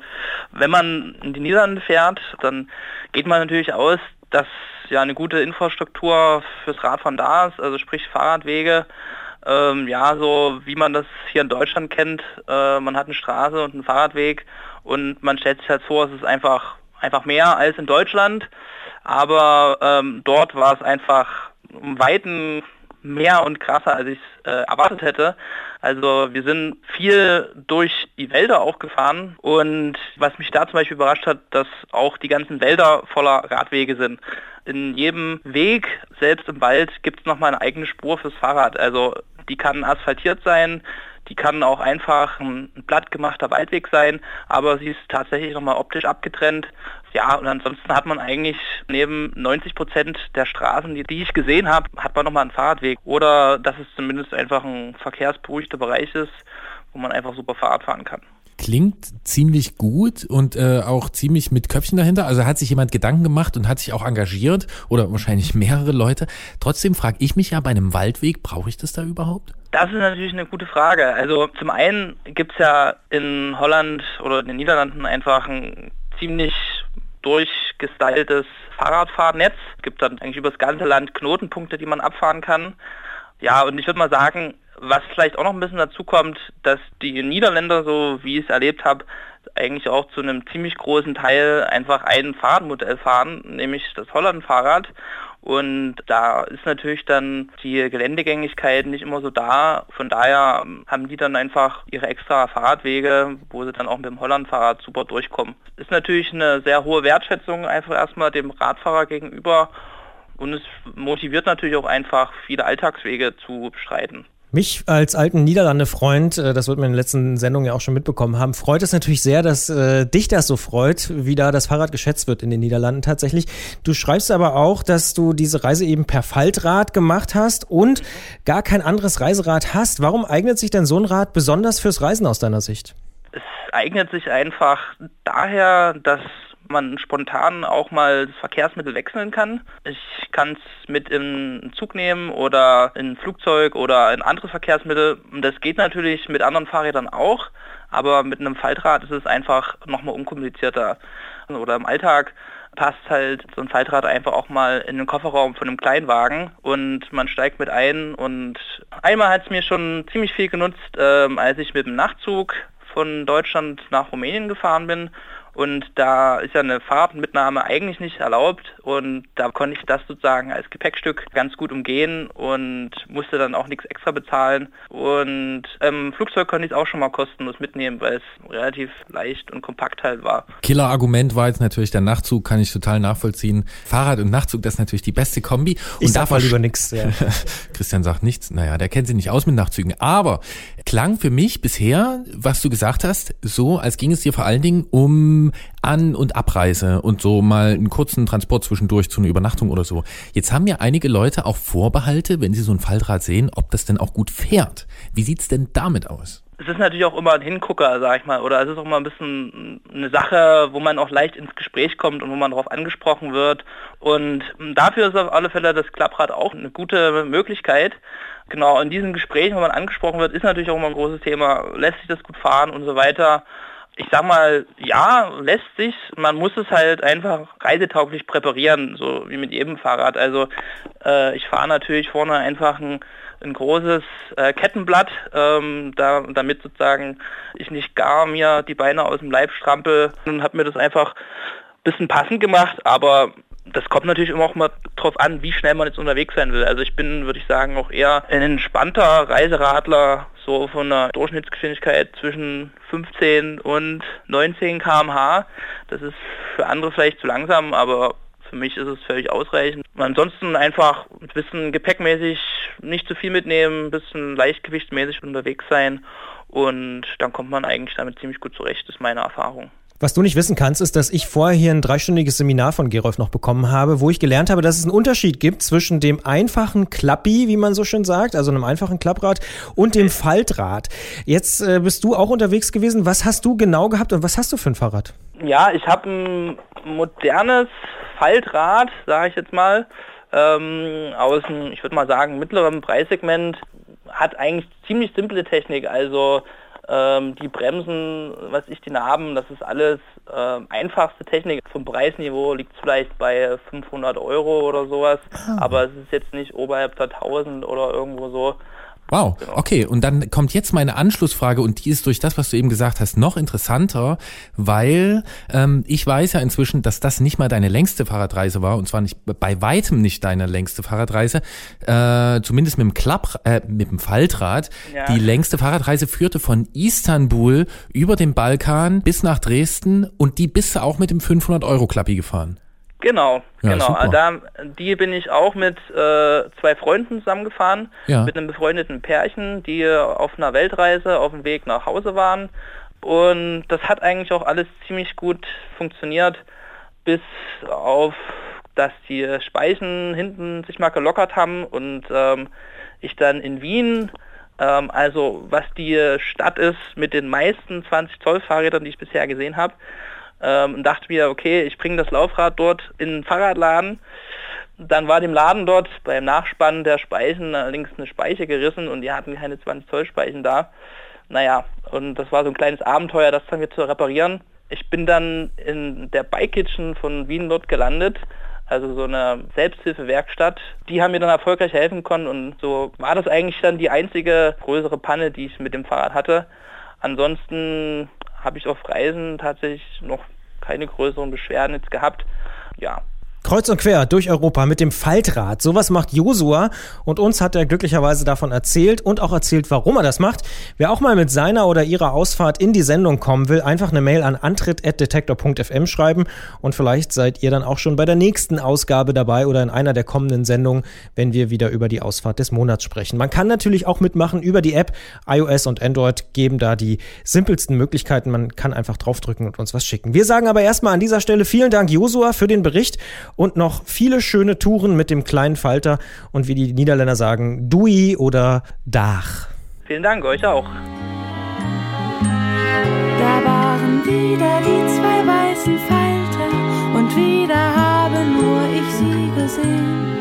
wenn man in die Niederlande fährt, dann geht man natürlich aus, dass ja eine gute Infrastruktur fürs Radfahren da ist, also sprich Fahrradwege. Ähm, ja, so wie man das hier in Deutschland kennt, äh, man hat eine Straße und einen Fahrradweg und man stellt sich halt vor, es ist einfach, einfach mehr als in Deutschland. Aber ähm, dort war es einfach um Weiten mehr und krasser, als ich es äh, erwartet hätte. Also wir sind viel durch die Wälder auch gefahren und was mich da zum Beispiel überrascht hat, dass auch die ganzen Wälder voller Radwege sind. In jedem Weg, selbst im Wald, gibt es nochmal eine eigene Spur fürs Fahrrad. Also die kann asphaltiert sein, die kann auch einfach ein blattgemachter Waldweg sein, aber sie ist tatsächlich nochmal optisch abgetrennt. Ja, und ansonsten hat man eigentlich neben 90 Prozent der Straßen, die, die ich gesehen habe, hat man nochmal einen Fahrradweg. Oder dass es zumindest einfach ein verkehrsberuhigter Bereich ist, wo man einfach super Fahrrad fahren kann klingt ziemlich gut und äh, auch ziemlich mit Köpfchen dahinter. Also hat sich jemand Gedanken gemacht und hat sich auch engagiert oder wahrscheinlich mehrere Leute. Trotzdem frage ich mich ja, bei einem Waldweg, brauche ich das da überhaupt? Das ist natürlich eine gute Frage. Also zum einen gibt es ja in Holland oder in den Niederlanden einfach ein ziemlich durchgestyltes Fahrradfahrnetz. Es gibt dann eigentlich über das ganze Land Knotenpunkte, die man abfahren kann. Ja, und ich würde mal sagen, was vielleicht auch noch ein bisschen dazu kommt, dass die Niederländer, so wie ich es erlebt habe, eigentlich auch zu einem ziemlich großen Teil einfach ein Fahrradmodell fahren, nämlich das Holland-Fahrrad. Und da ist natürlich dann die Geländegängigkeit nicht immer so da. Von daher haben die dann einfach ihre extra Fahrradwege, wo sie dann auch mit dem Holland-Fahrrad super durchkommen. Ist natürlich eine sehr hohe Wertschätzung einfach erstmal dem Radfahrer gegenüber. Und es motiviert natürlich auch einfach, viele Alltagswege zu bestreiten. Mich als alten Niederlande-Freund, äh, das wird man in den letzten Sendungen ja auch schon mitbekommen haben, freut es natürlich sehr, dass äh, dich das so freut, wie da das Fahrrad geschätzt wird in den Niederlanden tatsächlich. Du schreibst aber auch, dass du diese Reise eben per Faltrad gemacht hast und gar kein anderes Reiserad hast. Warum eignet sich denn so ein Rad besonders fürs Reisen aus deiner Sicht? Es eignet sich einfach daher, dass man spontan auch mal das Verkehrsmittel wechseln kann. Ich kann es mit in Zug nehmen oder in Flugzeug oder in anderes Verkehrsmittel. Das geht natürlich mit anderen Fahrrädern auch, aber mit einem Faltrad ist es einfach nochmal unkomplizierter. Oder im Alltag passt halt so ein Faltrad einfach auch mal in den Kofferraum von einem Kleinwagen und man steigt mit ein und einmal hat es mir schon ziemlich viel genutzt, äh, als ich mit dem Nachtzug von Deutschland nach Rumänien gefahren bin und da ist ja eine Fahrradmitnahme eigentlich nicht erlaubt und da konnte ich das sozusagen als Gepäckstück ganz gut umgehen und musste dann auch nichts extra bezahlen. Und im Flugzeug konnte ich es auch schon mal kostenlos mitnehmen, weil es relativ leicht und kompakt halt war. Killer-Argument war jetzt natürlich der Nachtzug, kann ich total nachvollziehen. Fahrrad und Nachtzug, das ist natürlich die beste Kombi. Und ich sag mal lieber nichts. Ja. Christian sagt nichts. Naja, der kennt sich nicht aus mit Nachtzügen. Aber klang für mich bisher, was du gesagt hast, so, als ging es dir vor allen Dingen um an- und Abreise und so mal einen kurzen Transport zwischendurch zu einer Übernachtung oder so. Jetzt haben ja einige Leute auch Vorbehalte, wenn sie so ein Faltrad sehen, ob das denn auch gut fährt. Wie sieht's denn damit aus? Es ist natürlich auch immer ein Hingucker, sag ich mal, oder es ist auch mal ein bisschen eine Sache, wo man auch leicht ins Gespräch kommt und wo man darauf angesprochen wird. Und dafür ist auf alle Fälle das Klapprad auch eine gute Möglichkeit. Genau, in diesen Gesprächen, wo man angesprochen wird, ist natürlich auch immer ein großes Thema, lässt sich das gut fahren und so weiter ich sag mal, ja, lässt sich. Man muss es halt einfach reisetauglich präparieren, so wie mit jedem Fahrrad. Also äh, ich fahre natürlich vorne einfach ein, ein großes äh, Kettenblatt, ähm, da, damit sozusagen ich nicht gar mir die Beine aus dem Leib strampel und habe mir das einfach ein bisschen passend gemacht, aber das kommt natürlich immer auch mal drauf an, wie schnell man jetzt unterwegs sein will. Also ich bin, würde ich sagen, auch eher ein entspannter Reiseradler, so von einer Durchschnittsgeschwindigkeit zwischen 15 und 19 km/h. Das ist für andere vielleicht zu langsam, aber für mich ist es völlig ausreichend. Ansonsten einfach ein bisschen gepäckmäßig nicht zu viel mitnehmen, ein bisschen leichtgewichtsmäßig unterwegs sein und dann kommt man eigentlich damit ziemlich gut zurecht, ist meine Erfahrung. Was du nicht wissen kannst, ist, dass ich vorher hier ein dreistündiges Seminar von Gerolf noch bekommen habe, wo ich gelernt habe, dass es einen Unterschied gibt zwischen dem einfachen Klappi, wie man so schön sagt, also einem einfachen Klapprad, und dem Faltrad. Jetzt äh, bist du auch unterwegs gewesen. Was hast du genau gehabt und was hast du für ein Fahrrad? Ja, ich habe ein modernes Faltrad, sage ich jetzt mal, ähm, aus einem, ich würde mal sagen, mittleren Preissegment. Hat eigentlich ziemlich simple Technik, also ähm, die Bremsen, was ich die Narben, das ist alles äh, einfachste Technik. Vom Preisniveau liegt es vielleicht bei 500 Euro oder sowas, ah. aber es ist jetzt nicht oberhalb der 1000 oder irgendwo so. Wow, okay. Und dann kommt jetzt meine Anschlussfrage und die ist durch das, was du eben gesagt hast, noch interessanter, weil ähm, ich weiß ja inzwischen, dass das nicht mal deine längste Fahrradreise war und zwar nicht bei weitem nicht deine längste Fahrradreise, äh, zumindest mit dem Klapp, äh, mit dem Faltrad. Ja. Die längste Fahrradreise führte von Istanbul über den Balkan bis nach Dresden und die bist du auch mit dem 500 Euro Klappi gefahren. Genau, Ja, genau. super. Da, die bin ich auch mit äh, zwei Freunden zusammengefahren, Ja. mit einem befreundeten Pärchen, die auf einer Weltreise auf dem Weg nach Hause waren. Und das hat eigentlich auch alles ziemlich gut funktioniert, bis auf, dass die Speichen hinten sich mal gelockert haben und ähm, ich dann in Wien, ähm, also was die Stadt ist mit den meisten 20 Zoll Fahrrädern, die ich bisher gesehen habe, ähm, und dachte mir, okay, ich bringe das Laufrad dort in den Fahrradladen. Dann war dem Laden dort beim Nachspannen der Speichen allerdings eine Speiche gerissen und die hatten keine 20 Zoll Speichen da. Naja, und das war so ein kleines Abenteuer, das dann wieder zu reparieren. Ich bin dann in der Bike Kitchen von Wien dort gelandet, also so eine Selbsthilfewerkstatt. Die haben mir dann erfolgreich helfen können und so war das eigentlich dann die einzige größere Panne, die ich mit dem Fahrrad hatte. Ansonsten habe ich auf Reisen tatsächlich noch keine größeren Beschwerden jetzt gehabt. Ja, Kreuz und quer durch Europa mit dem Faltrad. Sowas macht Josua und uns hat er glücklicherweise davon erzählt und auch erzählt, warum er das macht. Wer auch mal mit seiner oder ihrer Ausfahrt in die Sendung kommen will, einfach eine Mail an antritt.detektor.fm schreiben und vielleicht seid ihr dann auch schon bei der nächsten Ausgabe dabei oder in einer der kommenden Sendungen, wenn wir wieder über die Ausfahrt des Monats sprechen. Man kann natürlich auch mitmachen über die App. iOS und Android geben da die simpelsten Möglichkeiten. Man kann einfach draufdrücken und uns was schicken. Wir sagen aber erstmal an dieser Stelle vielen Dank, Josua, für den Bericht und noch viele schöne Touren mit dem kleinen Falter und wie die Niederländer sagen, Dui oder Dach. vielen Dank euch auch. Da waren wieder die zwei weißen Falter und wieder habe nur ich sie gesehen.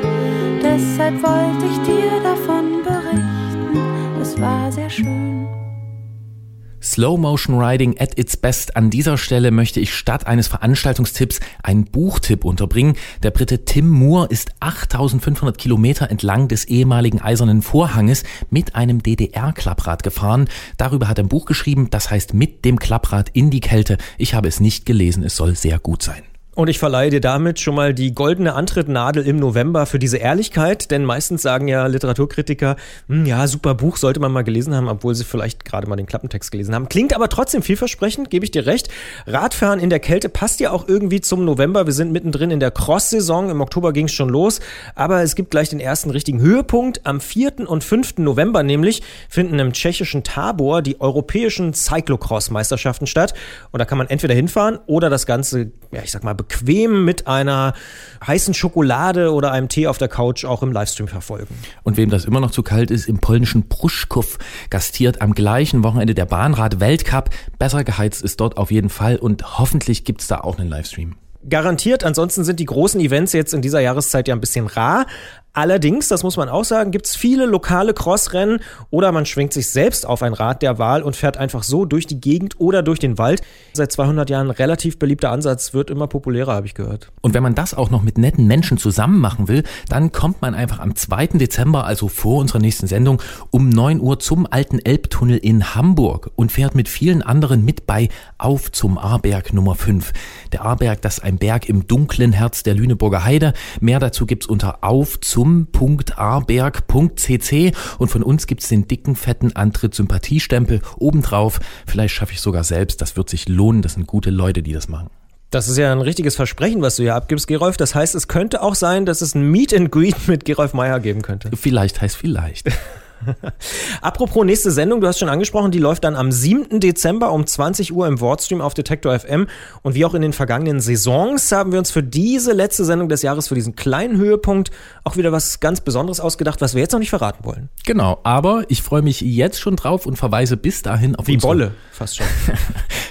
Deshalb wollte ich dir Slow Motion Riding at its best. An dieser Stelle möchte ich statt eines Veranstaltungstipps einen Buchtipp unterbringen. Der Brite Tim Moore ist 8500 Kilometer entlang des ehemaligen Eisernen Vorhanges mit einem DDR-Klapprad gefahren. Darüber hat er ein Buch geschrieben, das heißt Mit dem Klapprad in die Kälte. Ich habe es nicht gelesen, es soll sehr gut sein. Und ich verleihe dir damit schon mal die goldene Antrittnadel im November für diese Ehrlichkeit, denn meistens sagen ja Literaturkritiker, "Hm, ja, super Buch, sollte man mal gelesen haben, obwohl sie vielleicht gerade mal den Klappentext gelesen haben. Klingt aber trotzdem vielversprechend, gebe ich dir recht. Radfahren in der Kälte passt ja auch irgendwie zum November. Wir sind mittendrin in der Cross-Saison, im Oktober ging es schon los, aber es gibt gleich den ersten richtigen Höhepunkt. Am 4. und 5. November nämlich finden im tschechischen Tabor die europäischen Cyclocross-Meisterschaften statt. Und da kann man entweder hinfahren oder das Ganze, ja, ich sag mal, bequem mit einer heißen Schokolade oder einem Tee auf der Couch auch im Livestream verfolgen. Und wem das immer noch zu kalt ist, im polnischen Pruszków gastiert am gleichen Wochenende der Bahnrad-Weltcup. Besser geheizt ist dort auf jeden Fall und hoffentlich gibt's da auch einen Livestream. Garantiert, ansonsten sind die großen Events jetzt in dieser Jahreszeit ja ein bisschen rar. Allerdings, das muss man auch sagen, gibt es viele lokale Crossrennen oder man schwingt sich selbst auf ein Rad der Wahl und fährt einfach so durch die Gegend oder durch den Wald. Seit 200 Jahren relativ beliebter Ansatz, wird immer populärer, habe ich gehört. Und wenn man das auch noch mit netten Menschen zusammen machen will, dann kommt man einfach am 2. Dezember, also vor unserer nächsten Sendung, um 9 Uhr zum alten Elbtunnel in Hamburg und fährt mit vielen anderen mit bei Auf zum Ahrberg Nummer 5. Der Ahrberg, das ist ein Berg im dunklen Herz der Lüneburger Heide. Mehr dazu gibt's unter auf zum.ahrberg.cc und von uns gibt's den dicken, fetten Antritt-Sympathiestempel obendrauf. Vielleicht schaffe ich sogar selbst, das wird sich lohnen, das sind gute Leute, die das machen. Das ist ja ein richtiges Versprechen, was du hier abgibst, Gerolf. Das heißt, es könnte auch sein, dass es ein Meet and Greet mit Gerolf Meyer geben könnte. Vielleicht heißt vielleicht. Apropos nächste Sendung, du hast schon angesprochen, die läuft dann am 7. Dezember um 20 Uhr im Wordstream auf Detektor FM. Und wie auch in den vergangenen Saisons haben wir uns für diese letzte Sendung des Jahres, für diesen kleinen Höhepunkt, auch wieder was ganz Besonderes ausgedacht, was wir jetzt noch nicht verraten wollen. Genau, aber ich freue mich jetzt schon drauf und verweise bis dahin auf Wie unsere- Bolle, fast schon.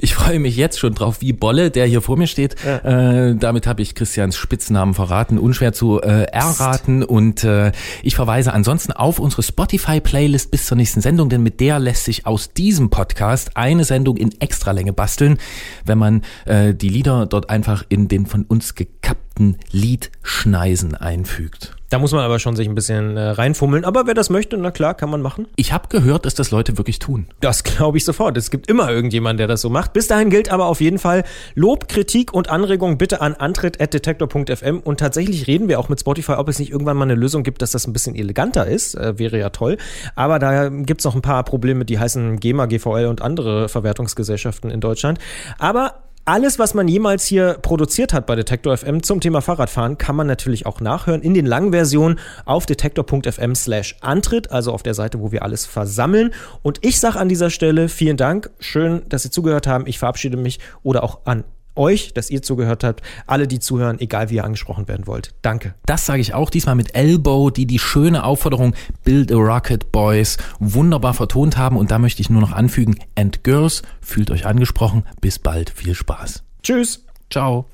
Ich freue mich jetzt schon drauf, wie Bolle, der hier vor mir steht. Äh, damit habe ich Christians Spitznamen verraten, unschwer zu äh, erraten. Und äh, ich verweise ansonsten auf unsere Spotify-Playlist bis zur nächsten Sendung, denn mit der lässt sich aus diesem Podcast eine Sendung in Extralänge basteln, wenn man äh, die Lieder dort einfach in den von uns gekappten Liedschneisen einfügt. Da muss man aber schon sich ein bisschen äh, reinfummeln. Aber wer das möchte, na klar, kann man machen. Ich habe gehört, dass das Leute wirklich tun. Das glaube ich sofort. Es gibt immer irgendjemanden, der das so macht. Bis dahin gilt aber auf jeden Fall Lob, Kritik und Anregungen bitte an antritt.detektor.fm. Und tatsächlich reden wir auch mit Spotify, ob es nicht irgendwann mal eine Lösung gibt, dass das ein bisschen eleganter ist. Äh, wäre ja toll. Aber da gibt's noch ein paar Probleme, die heißen GEMA, GVL und andere Verwertungsgesellschaften in Deutschland. Aber alles, was man jemals hier produziert hat bei Detektor FM zum Thema Fahrradfahren, kann man natürlich auch nachhören in den langen Versionen auf detektor.fm slash Antritt, also auf der Seite, wo wir alles versammeln. Und ich sage an dieser Stelle vielen Dank. Schön, dass Sie zugehört haben. Ich verabschiede mich oder auch an euch, dass ihr zugehört habt, alle, die zuhören, egal wie ihr angesprochen werden wollt. Danke. Das sage ich auch diesmal mit Elbow, die die schöne Aufforderung Build a Rocket Boys wunderbar vertont haben. Und da möchte ich nur noch anfügen, and Girls, fühlt euch angesprochen. Bis bald, viel Spaß. Tschüss. Ciao.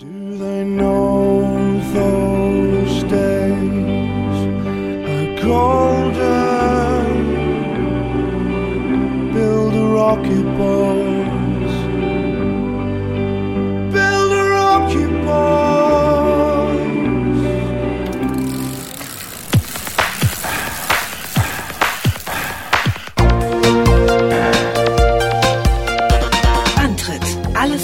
Do they know those days are golden? Build a rocket boys.